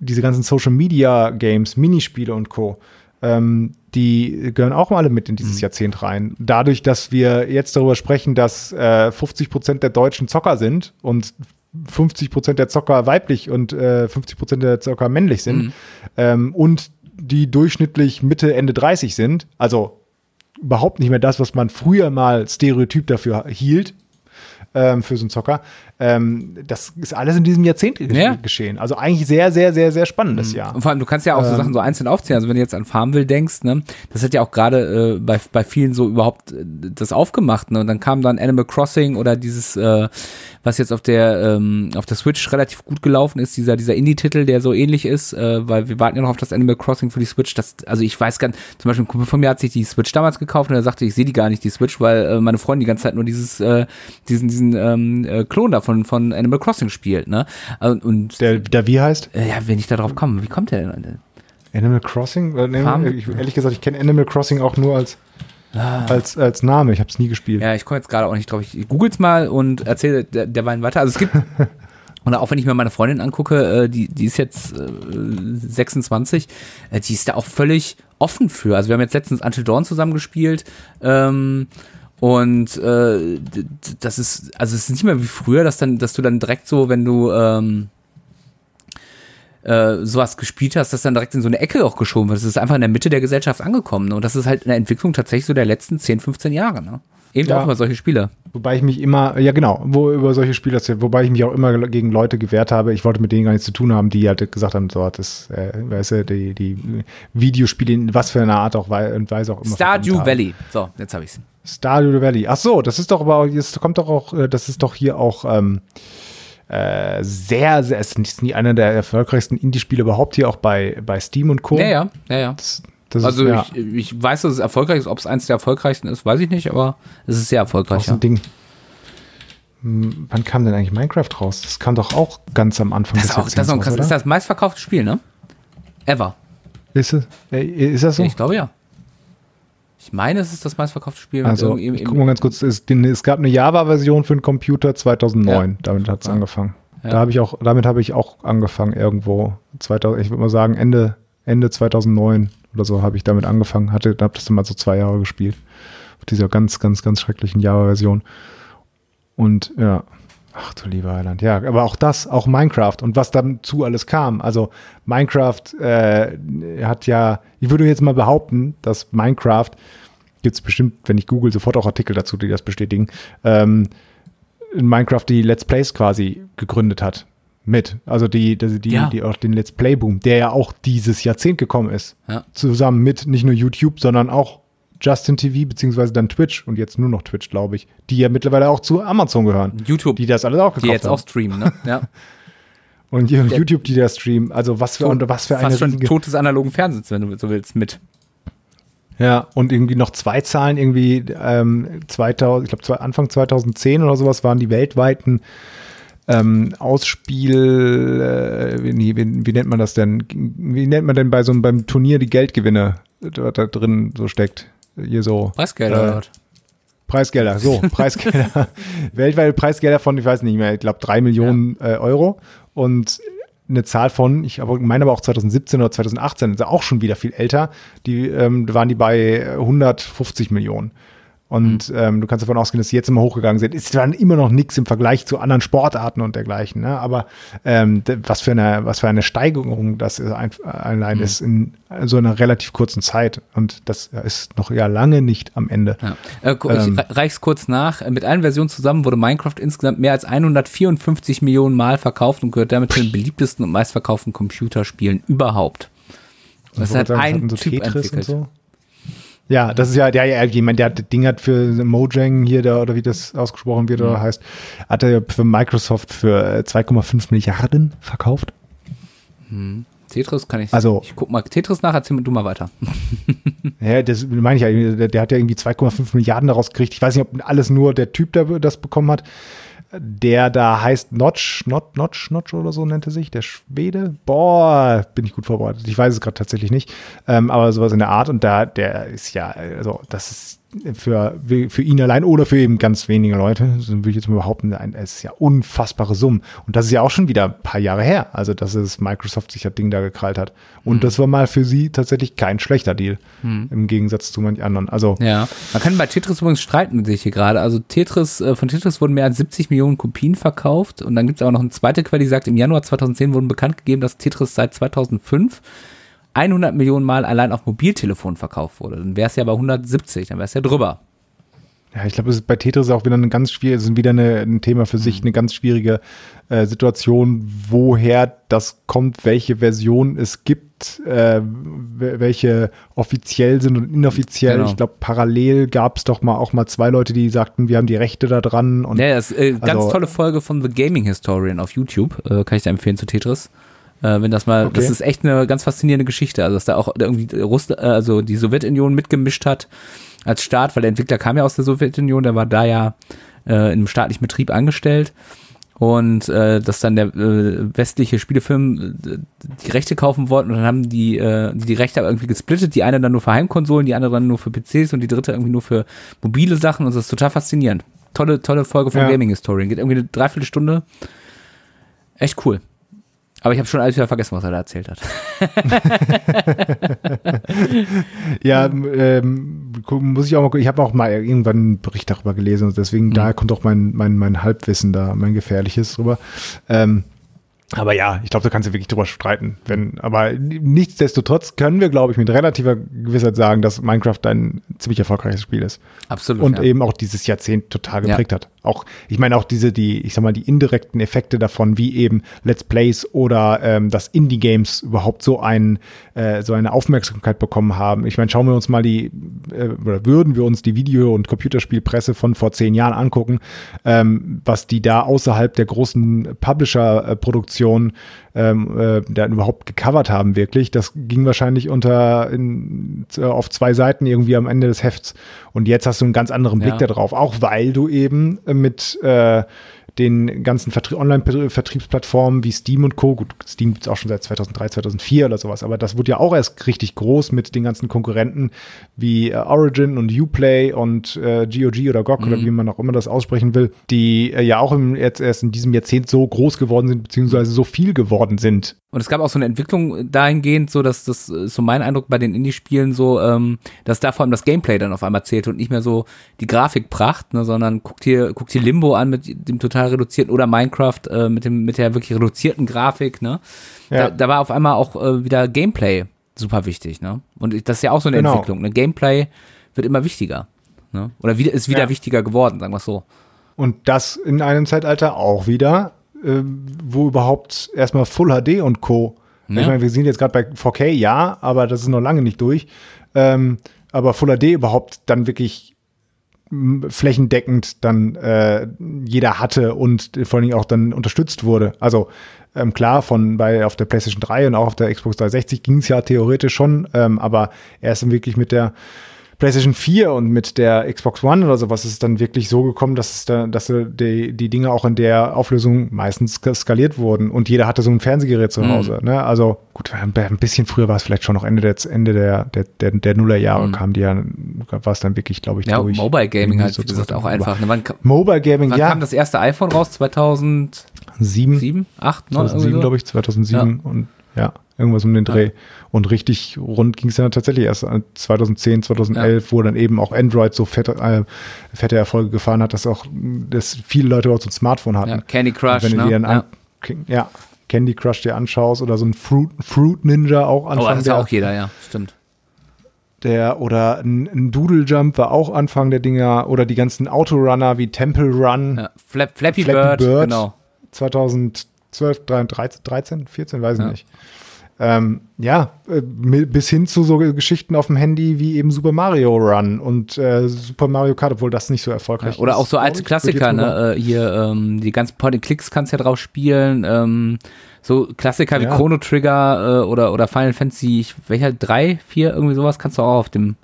diese ganzen Social Media Games, Minispiele und Co., ähm, die gehören auch alle mit in dieses mhm. Jahrzehnt rein. Dadurch, dass wir jetzt darüber sprechen, dass äh, 50 Prozent der Deutschen Zocker sind und 50 Prozent der Zocker weiblich und äh, 50 Prozent der Zocker männlich sind mhm. ähm, und die durchschnittlich Mitte, Ende 30 sind, also überhaupt nicht mehr das, was man früher mal Stereotyp dafür hielt, ähm, für so einen Zocker, Ähm, das ist alles in diesem Jahrzehnt Ja. geschehen. Also eigentlich sehr, sehr, sehr, sehr spannendes Jahr. Und vor allem, du kannst ja auch so Ähm. Sachen so einzeln aufzählen. Also wenn du jetzt an Farmville denkst, ne, das hat ja auch gerade äh, bei, bei vielen so überhaupt äh, das aufgemacht, ne? Und dann kam dann Animal Crossing oder dieses, äh, was jetzt auf der ähm, auf der Switch relativ gut gelaufen ist, dieser dieser Indie-Titel, der so ähnlich ist, äh, weil wir warten ja noch auf das Animal Crossing für die Switch. Das, also ich weiß gar nicht, zum Beispiel ein Kumpel von mir hat sich die Switch damals gekauft und er sagte, ich sehe die gar nicht, die Switch, weil äh, meine Freundin die ganze Zeit nur dieses äh, diesen diesen ähm, äh, Klon da von von Animal Crossing spielt, ne? Und, und Der, der wie heißt? äh, ja, wenn ich da drauf komme, wie kommt der denn? Animal Crossing? Äh, Farm- ich, ehrlich gesagt, ich kenne Animal Crossing auch nur als, als, als Name. Ich habe es nie gespielt. Ja, ich komme jetzt gerade auch nicht drauf. Ich google's mal und erzähle der, derweil weiter. Also es gibt, und auch wenn ich mir meine Freundin angucke, äh, die, die ist jetzt äh, 26, äh, die ist da auch völlig offen für. Also wir haben jetzt letztens Until Dawn zusammen gespielt. Ähm, und äh, das ist, also es ist nicht mehr wie früher, dass dann, dass du dann direkt so, wenn du ähm, äh, sowas gespielt hast, dass dann direkt in so eine Ecke auch geschoben wird. Das ist einfach in der Mitte der Gesellschaft angekommen. Ne? Und das ist halt eine Entwicklung tatsächlich so der letzten 10, 15 Jahre. Ne? Eben Ja. auch über solche Spiele. Wobei ich mich immer, ja genau, wo über solche Spiele erzählt, wobei ich mich auch immer gegen Leute gewehrt habe. Ich wollte mit denen gar nichts zu tun haben, die halt gesagt haben, so, das, äh, weißt du, die, die Videospiele in was für einer Art auch und Weise auch immer. Stardew. Valley. So, jetzt habe ich's. Stardew Valley. Ach so, das ist doch aber, das kommt doch auch, äh, das ist doch hier auch ähm, äh, sehr, sehr, es ist nie einer der erfolgreichsten Indie-Spiele überhaupt hier auch bei, bei Steam und Co. Ja, ja, ja, ja. Das, das Also ist, ja, ich, ich weiß, dass es erfolgreich ist. Ob es eins der erfolgreichsten ist, weiß ich nicht, aber es ist sehr auch erfolgreich. so Ja. ein Ding. Hm, Wann kam denn eigentlich Minecraft raus? Das kam doch auch ganz am Anfang Das, ist auch, das, ist raus, ist das meistverkaufte Spiel, ne? Ever. Ist es? Äh, Ist das so? Ich glaube ja. Ich meine, es ist das meistverkaufte Spiel. Also, Im- im- ich guck mal ganz kurz. Es, es gab eine Java-Version für den Computer 2009. Damit hat es Ja. angefangen. Ja. Da habe ich auch, damit habe ich auch angefangen irgendwo. 2000, ich würde mal sagen Ende, Ende 2009 oder so habe ich damit angefangen. Hatte, habe das dann mal so zwei Jahre gespielt. Auf dieser ganz, ganz, ganz schrecklichen Java-Version. Und ja, ach du lieber Heiland. Ja, aber auch das, auch Minecraft und was dazu alles kam. Also Minecraft äh, hat ja, ich würde jetzt mal behaupten, dass Minecraft, gibt es bestimmt, wenn ich google, sofort auch Artikel dazu, die das bestätigen, ähm, in Minecraft die Let's Plays quasi gegründet hat. Mit. Also die, die, die, Ja. die auch den Let's Play Boom, der ja auch dieses Jahrzehnt gekommen ist. Ja. Zusammen mit nicht nur YouTube, sondern auch Justin TV, beziehungsweise dann Twitch und jetzt nur noch Twitch, glaube ich, die ja mittlerweile auch zu Amazon gehören. YouTube, Die das alles auch gekauft die jetzt haben. auch streamen, ne? Ja. und YouTube, die da streamen. Also was für, und was für eine Fast schon totes analogen Fernsehens, wenn du so willst, mit. Ja, und irgendwie noch zwei Zahlen, irgendwie ähm, 2000, ich glaube Anfang 2010 oder sowas waren die weltweiten ähm, Ausspiel, äh, wie, wie, wie nennt man das denn? Wie nennt man denn bei so einem beim Turnier die Geldgewinne, da, da drin so steckt? Hier so. Preisgelder Äh? Preisgelder, so, Preisgelder. Weltweite Preisgelder von, ich weiß nicht mehr, ich glaube drei Millionen äh, Euro und eine Zahl von, ich meine aber auch 2017 oder 2018, ist auch schon wieder viel älter, die ähm, da waren die bei 150 Millionen. Und ähm, du kannst davon ausgehen, dass sie jetzt immer hochgegangen sind. Ist dann immer noch nichts im Vergleich zu anderen Sportarten und dergleichen. Ne? Aber ähm, was, für eine, was für eine Steigerung das allein ist in so einer relativ kurzen Zeit. Und das ist noch ja lange nicht am Ende. Ja. Äh, Ähm. ich re- reich's kurz nach. Äh, Mit allen Versionen zusammen wurde Minecraft insgesamt mehr als 154 Millionen Mal verkauft und gehört damit zu den beliebtesten und meistverkauften Computerspielen überhaupt. Das hat ein so Typ Tetris und entwickelt. so. Ja, das ist ja, der, ja, jemand, der hat Ding hat für Mojang hier, der, oder wie das ausgesprochen wird, oder heißt, hat er für Microsoft für äh, 2,5 Milliarden verkauft. Tetris kann ich. Also- ich guck mal Tetris nach, erzähl du mal weiter. Ja, das meine ich ja, der, der hat ja irgendwie 2,5 Milliarden daraus gekriegt. Ich weiß nicht, ob alles nur der Typ, der das bekommen hat. Der da heißt Notch, Not, Notch, Notch oder so nennt er sich, der Schwede. Boah, bin ich gut vorbereitet. Ich weiß es gerade tatsächlich nicht. Ähm, aber sowas in der Art. Und da, der ist ja, also das ist für, für ihn allein oder für eben ganz wenige Leute, so würde ich jetzt mal behaupten, ein, es ist ja unfassbare Summen. Und das ist ja auch schon wieder ein paar Jahre her. Also, dass es Microsoft sich das Ding da gekrallt hat. Und das war mal für sie tatsächlich kein schlechter Deal. Im Gegensatz zu manch anderen. Also, Ja, man kann bei Tetris übrigens streiten, sehe ich hier gerade. Also Tetris, äh, von Tetris wurden mehr als 70 Millionen Kopien verkauft und dann gibt es aber noch eine zweite Quelle, die sagt, im Januar 2010 wurden bekannt gegeben, dass Tetris seit 2005 100 Millionen Mal allein auf Mobiltelefon verkauft wurde. Dann wäre es ja bei 170, dann wäre es ja drüber. Ja, ich glaube, es ist bei Tetris auch wieder ein ganz schwierig, sind wieder eine, ein Thema für sich, Mhm. eine ganz schwierige äh, Situation, woher das kommt, welche Version es gibt, äh, welche offiziell sind und inoffiziell. Genau. Ich glaube, parallel gab es doch mal auch mal zwei Leute, die sagten, wir haben die Rechte da dran. Und Ja, das ist äh, ganz Also- tolle Folge von The Gaming Historian auf YouTube, äh, kann ich dir empfehlen zu Tetris. Äh, wenn das mal, Okay. das ist echt eine ganz faszinierende Geschichte, also dass da auch irgendwie Russland, äh, also die Sowjetunion mitgemischt hat als Staat, weil der Entwickler kam ja aus der Sowjetunion, der war da ja äh, im staatlichen Betrieb angestellt und äh, dass dann der äh, westliche Spielefilm äh, die Rechte kaufen wollten und dann haben die äh, die, die Rechte aber irgendwie gesplittet, die eine dann nur für Heimkonsolen, die andere dann nur für PCs und die dritte irgendwie nur für mobile Sachen und das ist total faszinierend. Tolle, tolle Folge von Ja. Gaming Historian. Geht irgendwie eine Dreiviertelstunde. Echt cool. Aber ich habe schon alles wieder vergessen, was er da erzählt hat. Ja, ähm, muss ich auch mal, ich habe auch mal irgendwann einen Bericht darüber gelesen und deswegen Mhm. daher kommt auch mein, mein, mein Halbwissen da, mein gefährliches drüber. Ähm, aber ja, ich glaube, da kannst du wirklich drüber streiten. Wenn, aber nichtsdestotrotz können wir, glaube ich, mit relativer Gewissheit sagen, dass Minecraft ein ziemlich erfolgreiches Spiel ist. Absolut. Und ja. eben auch dieses Jahrzehnt total Ja. geprägt hat. Auch, ich meine auch diese, die, ich sag mal, die indirekten Effekte davon, wie eben Let's Plays oder ähm, dass Indie-Games überhaupt so ein, äh, so eine Aufmerksamkeit bekommen haben. Ich meine, schauen wir uns mal die, äh, oder würden wir uns die Video- und Computerspielpresse von vor zehn Jahren angucken, ähm, was die da außerhalb der großen Publisher-Produktion ähm, äh, da überhaupt gecovert haben, wirklich. Das ging wahrscheinlich unter in, äh, auf zwei Seiten irgendwie am Ende des Hefts. Und jetzt hast du einen ganz anderen Blick Ja. darauf, auch weil du eben mit äh, den ganzen Vertrie Online-Vertriebsplattformen wie Steam und Co. Gut, Steam gibt's auch schon seit 2003, 2004 oder sowas, aber das wurde ja auch erst richtig groß mit den ganzen Konkurrenten wie äh, Origin und Uplay und äh, GOG oder GOG oder wie man auch immer das aussprechen will, die äh, ja auch im, jetzt erst in diesem Jahrzehnt so groß geworden sind, beziehungsweise so viel geworden sind. Und es gab auch so eine Entwicklung dahingehend, so dass das ist so mein Eindruck bei den Indie-Spielen so, ähm, dass da vor allem das Gameplay dann auf einmal zählt und nicht mehr so die Grafikpracht, ne, sondern guckt hier guckt hier Limbo an mit dem total reduzierten oder Minecraft äh, mit dem mit der wirklich reduzierten Grafik, ne? Ja. Da, da war auf einmal auch äh, wieder Gameplay super wichtig, ne? Und das ist ja auch so eine Genau. Entwicklung, ne? Gameplay wird immer wichtiger, ne? Oder wieder ist wieder Ja. wichtiger geworden, sagen wir so. Und das in einem Zeitalter auch wieder, ähm, wo überhaupt erstmal Full HD und Co. Ja. Ich meine, wir sind jetzt gerade bei 4K, ja, aber das ist noch lange nicht durch. Ähm, aber Full HD überhaupt dann wirklich flächendeckend dann äh, jeder hatte und vor allen Dingen auch dann unterstützt wurde. Also ähm, klar, von bei auf der PlayStation 3 und auch auf der Xbox 360 ging es ja theoretisch schon, ähm, aber erst wirklich mit der PlayStation 4 und mit der Xbox One oder sowas ist es dann wirklich so gekommen, dass da, dass die, die Dinge auch in der Auflösung meistens ska- skaliert wurden und jeder hatte so ein Fernsehgerät zu Mhm. Hause. Ne? Also gut, ein bisschen früher war es vielleicht schon noch Ende der Ende der der, der, der Nullerjahre Mhm. kam die ja, war es dann wirklich, glaube ich, Ja, durch. Mobile Gaming halt, so wie gesagt, auch einfach. Ne? Wann, Mobile Gaming, wann ja, kam das erste iPhone raus? 2007, sieben, 8, 9? 2007, glaube ich, 2007 und ja, irgendwas um den Dreh. Und richtig rund ging es dann tatsächlich erst an 2010, 2011, wo dann eben auch Android so fette, äh, fette Erfolge gefahren hat, dass auch, dass viele Leute auch so ein Smartphone hatten. Ja, Candy Und Crush, wenn du ne? dir dann ja. an, ja, Candy Crush dir anschaust oder so ein Fruit, Fruit Ninja auch Oh, Anfang das der, ja auch jeder, ja, stimmt. der oder ein, ein Doodle Jump war auch Anfang der Dinger oder die ganzen Autorunner wie Temple Run Ja. Flap, Flappy, Flappy Bird, Bird. genau. 2012, 13, 13 14, weiß ich Ja. nicht. Ähm, ja, äh, bis hin zu so Geschichten auf dem Handy wie eben Super Mario Run und äh, Super Mario Kart, obwohl das nicht so erfolgreich Oder ist. auch so alte. Klassiker, ne? Äh, hier, ähm, die ganzen Point-and-Clicks kannst du ja drauf spielen. Ähm, so Klassiker wie Ja. Chrono Trigger äh, oder, oder Final Fantasy, ich, welcher? Drei, vier, irgendwie sowas kannst du auch auf dem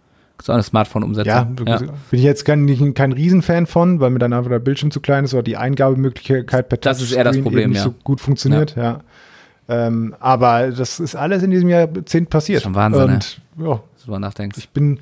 auch ein Smartphone umsetzen. Ja, bin ich jetzt kein, kein Riesenfan von, weil mir dann einfach der Bildschirm zu klein ist oder die Eingabemöglichkeit per Das ist eher das Touchscreen Problem, nicht ja. so gut funktioniert, ja. Ähm, aber das ist alles in diesem Jahrzehnt passiert. Schon Wahnsinn, Und ja, Wenn du nachdenkst. ich bin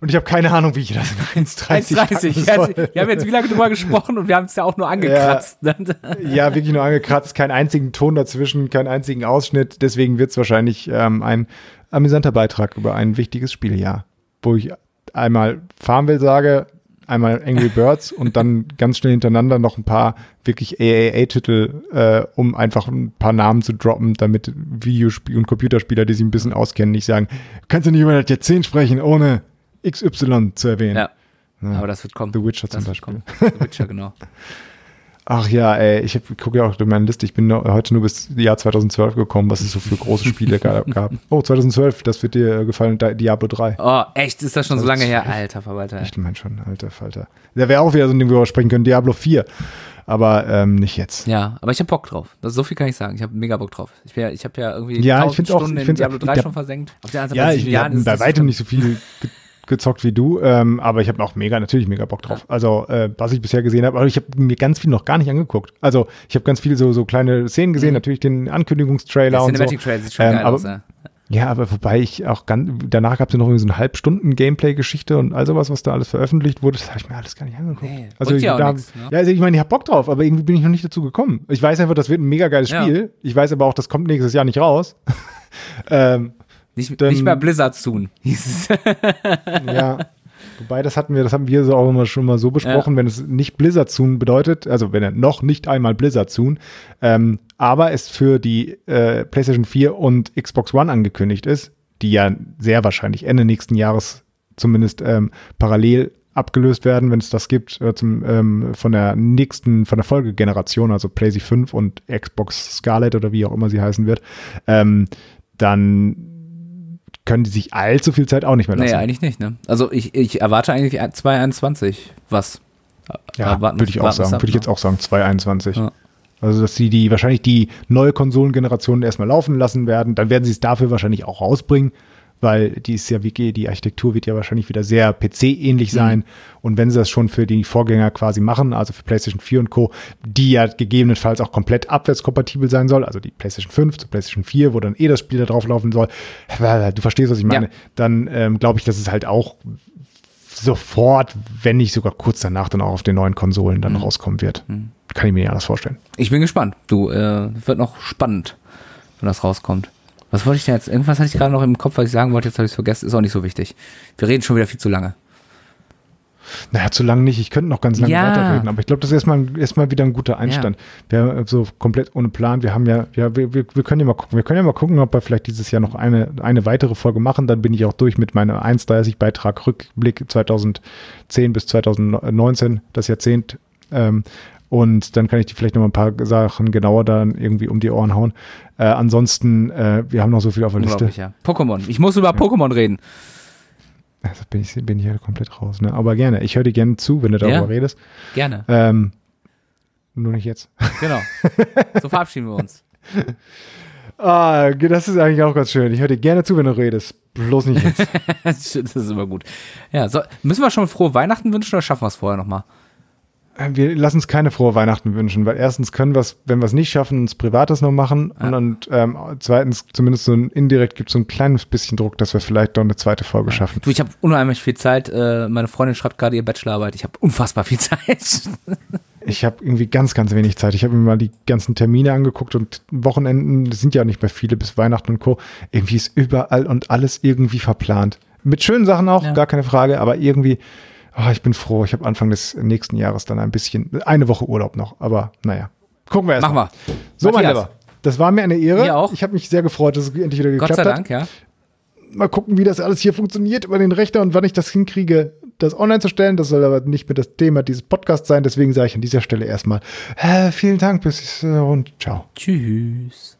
und ich habe keine Ahnung, wie ich das in 1,30 packen 1,30. soll. Ja, Wir haben jetzt wie lange drüber gesprochen und wir haben es ja auch nur angekratzt. ne? Ja, wirklich nur angekratzt, keinen einzigen Ton dazwischen, keinen einzigen Ausschnitt. Deswegen wird es wahrscheinlich ähm, ein amüsanter Beitrag über ein wichtiges Spieljahr, wo ich einmal Farmville sage, einmal Angry Birds und dann ganz schnell hintereinander noch ein paar wirklich AAA-Titel, äh, um einfach ein paar Namen zu droppen, damit Videospiel- und Computerspieler, die sich ein bisschen auskennen, nicht sagen, kannst du nicht über das Jahrzehnt sprechen, ohne XY zu erwähnen. Ja. Ja. Aber das wird kommen. The Witcher zum das Beispiel. kommen. The Witcher, genau. Ach ja, ey, ich gucke ja auch durch meine Liste. Ich bin heute nur bis Jahr 2012 gekommen, was es so für große Spiele ga- gab. Oh, 2012, das wird dir äh, gefallen, Di- Diablo 3. Oh, echt? Ist das schon so lange her? 2012. Alter Verwalter. Ich meine schon, alter Falter. Da wäre auch wieder so ein Ding, worüber wir sprechen können, Diablo 4. Aber ähm, nicht jetzt. Ja, aber ich habe Bock drauf. Das, so viel kann ich sagen. Ich habe mega Bock drauf. Ich, wär, ich habe ja irgendwie Ja, ich 1000 find's auch- Stunden ich in Diablo auch- 3 ich schon versenkt. Auf der anderen Ja, Seite, ich sieben Jahren ist bei weitem nicht so viel gezockt wie du, ähm, aber ich habe auch mega, natürlich mega Bock drauf. Also, äh, was ich bisher gesehen habe, aber ich habe mir ganz viel noch gar nicht angeguckt. Also, ich habe ganz viel so, so kleine Szenen gesehen, Mhm. natürlich den Ankündigungstrailer Der und so. Cinematic Trail sieht schon Ähm, geil aber- aus. Ja. Ja, aber wobei ich auch ganz, danach gab es ja noch irgendwie so eine Halbstunden Gameplay-Geschichte und all sowas, was da alles veröffentlicht wurde, das habe ich mir alles gar nicht angeguckt. Nee, also ich, ja da, nix, ne? ja, also ich meine, ich habe Bock drauf, aber irgendwie bin ich noch nicht dazu gekommen. Ich weiß einfach, das wird ein mega geiles Ja. Spiel. Ich weiß aber auch, das kommt nächstes Jahr nicht raus. ähm, Nicht, nicht mehr Blizzard Soon, hieß es. ja. Wobei, das hatten wir, das haben wir so auch immer schon mal so besprochen, wenn es nicht Blizzard Soon bedeutet, also wenn er noch nicht einmal Blizzard Soon, ähm, aber es für die äh, PlayStation 4 und Xbox One angekündigt ist, die ja sehr wahrscheinlich Ende nächsten Jahres zumindest ähm, parallel abgelöst werden, wenn es das gibt, äh, zum, ähm, von der nächsten, von der Folgegeneration, also PlayStation 5 und Xbox Scarlet oder wie auch immer sie heißen wird, ähm, dann können die sich allzu viel Zeit auch nicht mehr lassen. Nee, eigentlich nicht, ne? Also ich, ich erwarte eigentlich 2021 was. Ja, würde ich auch sagen. Würde ich jetzt auch sagen, 2021. Ja. Also, dass sie die wahrscheinlich die neue Konsolengeneration erstmal laufen lassen werden. Dann werden sie es dafür wahrscheinlich auch rausbringen, weil die ist ja wirklich, die Architektur wird ja wahrscheinlich wieder sehr Mhm. PC-ähnlich sein. Und wenn sie das schon für die Vorgänger quasi machen, also für PlayStation 4 und Co., die ja gegebenenfalls auch komplett abwärtskompatibel sein soll, also die PlayStation 5 zu PlayStation 4, wo dann eh das Spiel da drauf laufen soll, du verstehst, was ich meine, Ja. dann ähm, glaube ich, dass es halt auch sofort, wenn nicht sogar kurz danach, dann auch auf den neuen Konsolen Mhm. dann rauskommen wird. Kann ich mir nicht anders vorstellen. Ich bin gespannt. Du, äh, wird noch spannend, wenn das rauskommt. Was wollte ich denn jetzt? Irgendwas hatte ich gerade noch im Kopf, was ich sagen wollte, jetzt habe ich es vergessen. Ist auch nicht so wichtig. Wir reden schon wieder viel zu lange. Naja, zu lang nicht. Ich könnte noch ganz lange Ja. weiterreden, aber ich glaube, das ist erstmal, erstmal wieder ein guter Einstand. Wir haben so komplett ohne Plan. Wir haben ja, ja, wir, wir, wir können ja mal gucken. Wir können ja mal gucken, ob wir vielleicht dieses Jahr noch eine, eine weitere Folge machen. Dann bin ich auch durch mit meinem 1,30 Beitrag Rückblick 2010 bis 2019, das Jahrzehnt. Ähm, und dann kann ich die vielleicht noch mal ein paar Sachen genauer dann irgendwie um die Ohren hauen. Äh, ansonsten, äh, wir haben noch so viel auf der Liste. Ja. Pokémon. Ich muss über Pokémon reden. Also bin ich, bin ich hier komplett raus. Ne? Aber gerne. Ich höre dir gerne zu, wenn du darüber Ja. redest. Gerne. Ähm, nur nicht jetzt. Genau. So verabschieden wir uns. Ah, das ist eigentlich auch ganz schön. Ich höre dir gerne zu, wenn du redest. Bloß nicht jetzt. das ist immer gut. Ja, so, müssen wir schon frohe Weihnachten wünschen oder schaffen wir es vorher nochmal? Äh, wir lassen uns keine frohe Weihnachten wünschen, weil erstens können wir es, wenn wir es nicht schaffen, uns Privates noch machen. Ja. Und, und ähm, zweitens, zumindest so ein indirekt gibt es so ein kleines bisschen Druck, dass wir vielleicht doch eine zweite Folge schaffen. Du, ich habe unheimlich viel Zeit. Äh, meine Freundin schreibt gerade ihr Bachelorarbeit. Ich habe unfassbar viel Zeit. Ich habe irgendwie ganz, ganz wenig Zeit. Ich habe mir mal die ganzen Termine angeguckt und Wochenenden, das sind ja nicht mehr viele bis Weihnachten und Co. Irgendwie ist überall und alles irgendwie verplant. Mit schönen Sachen auch, Ja. gar keine Frage, aber irgendwie, oh, ich bin froh. Ich habe Anfang des nächsten Jahres dann ein bisschen, eine Woche Urlaub noch, aber naja. Gucken wir erst Machen mal. wir. So, mein Matthias. Lieber. Das war mir eine Ehre. Mir auch. Ich habe mich sehr gefreut, dass es endlich wieder Gott geklappt sei hat. Dank, ja. Mal gucken, wie das alles hier funktioniert über den Rechner und wann ich das hinkriege, das online zu stellen. Das soll aber nicht mehr das Thema dieses Podcasts sein. Deswegen sage ich an dieser Stelle erstmal äh, vielen Dank bis äh, und ciao. Tschüss.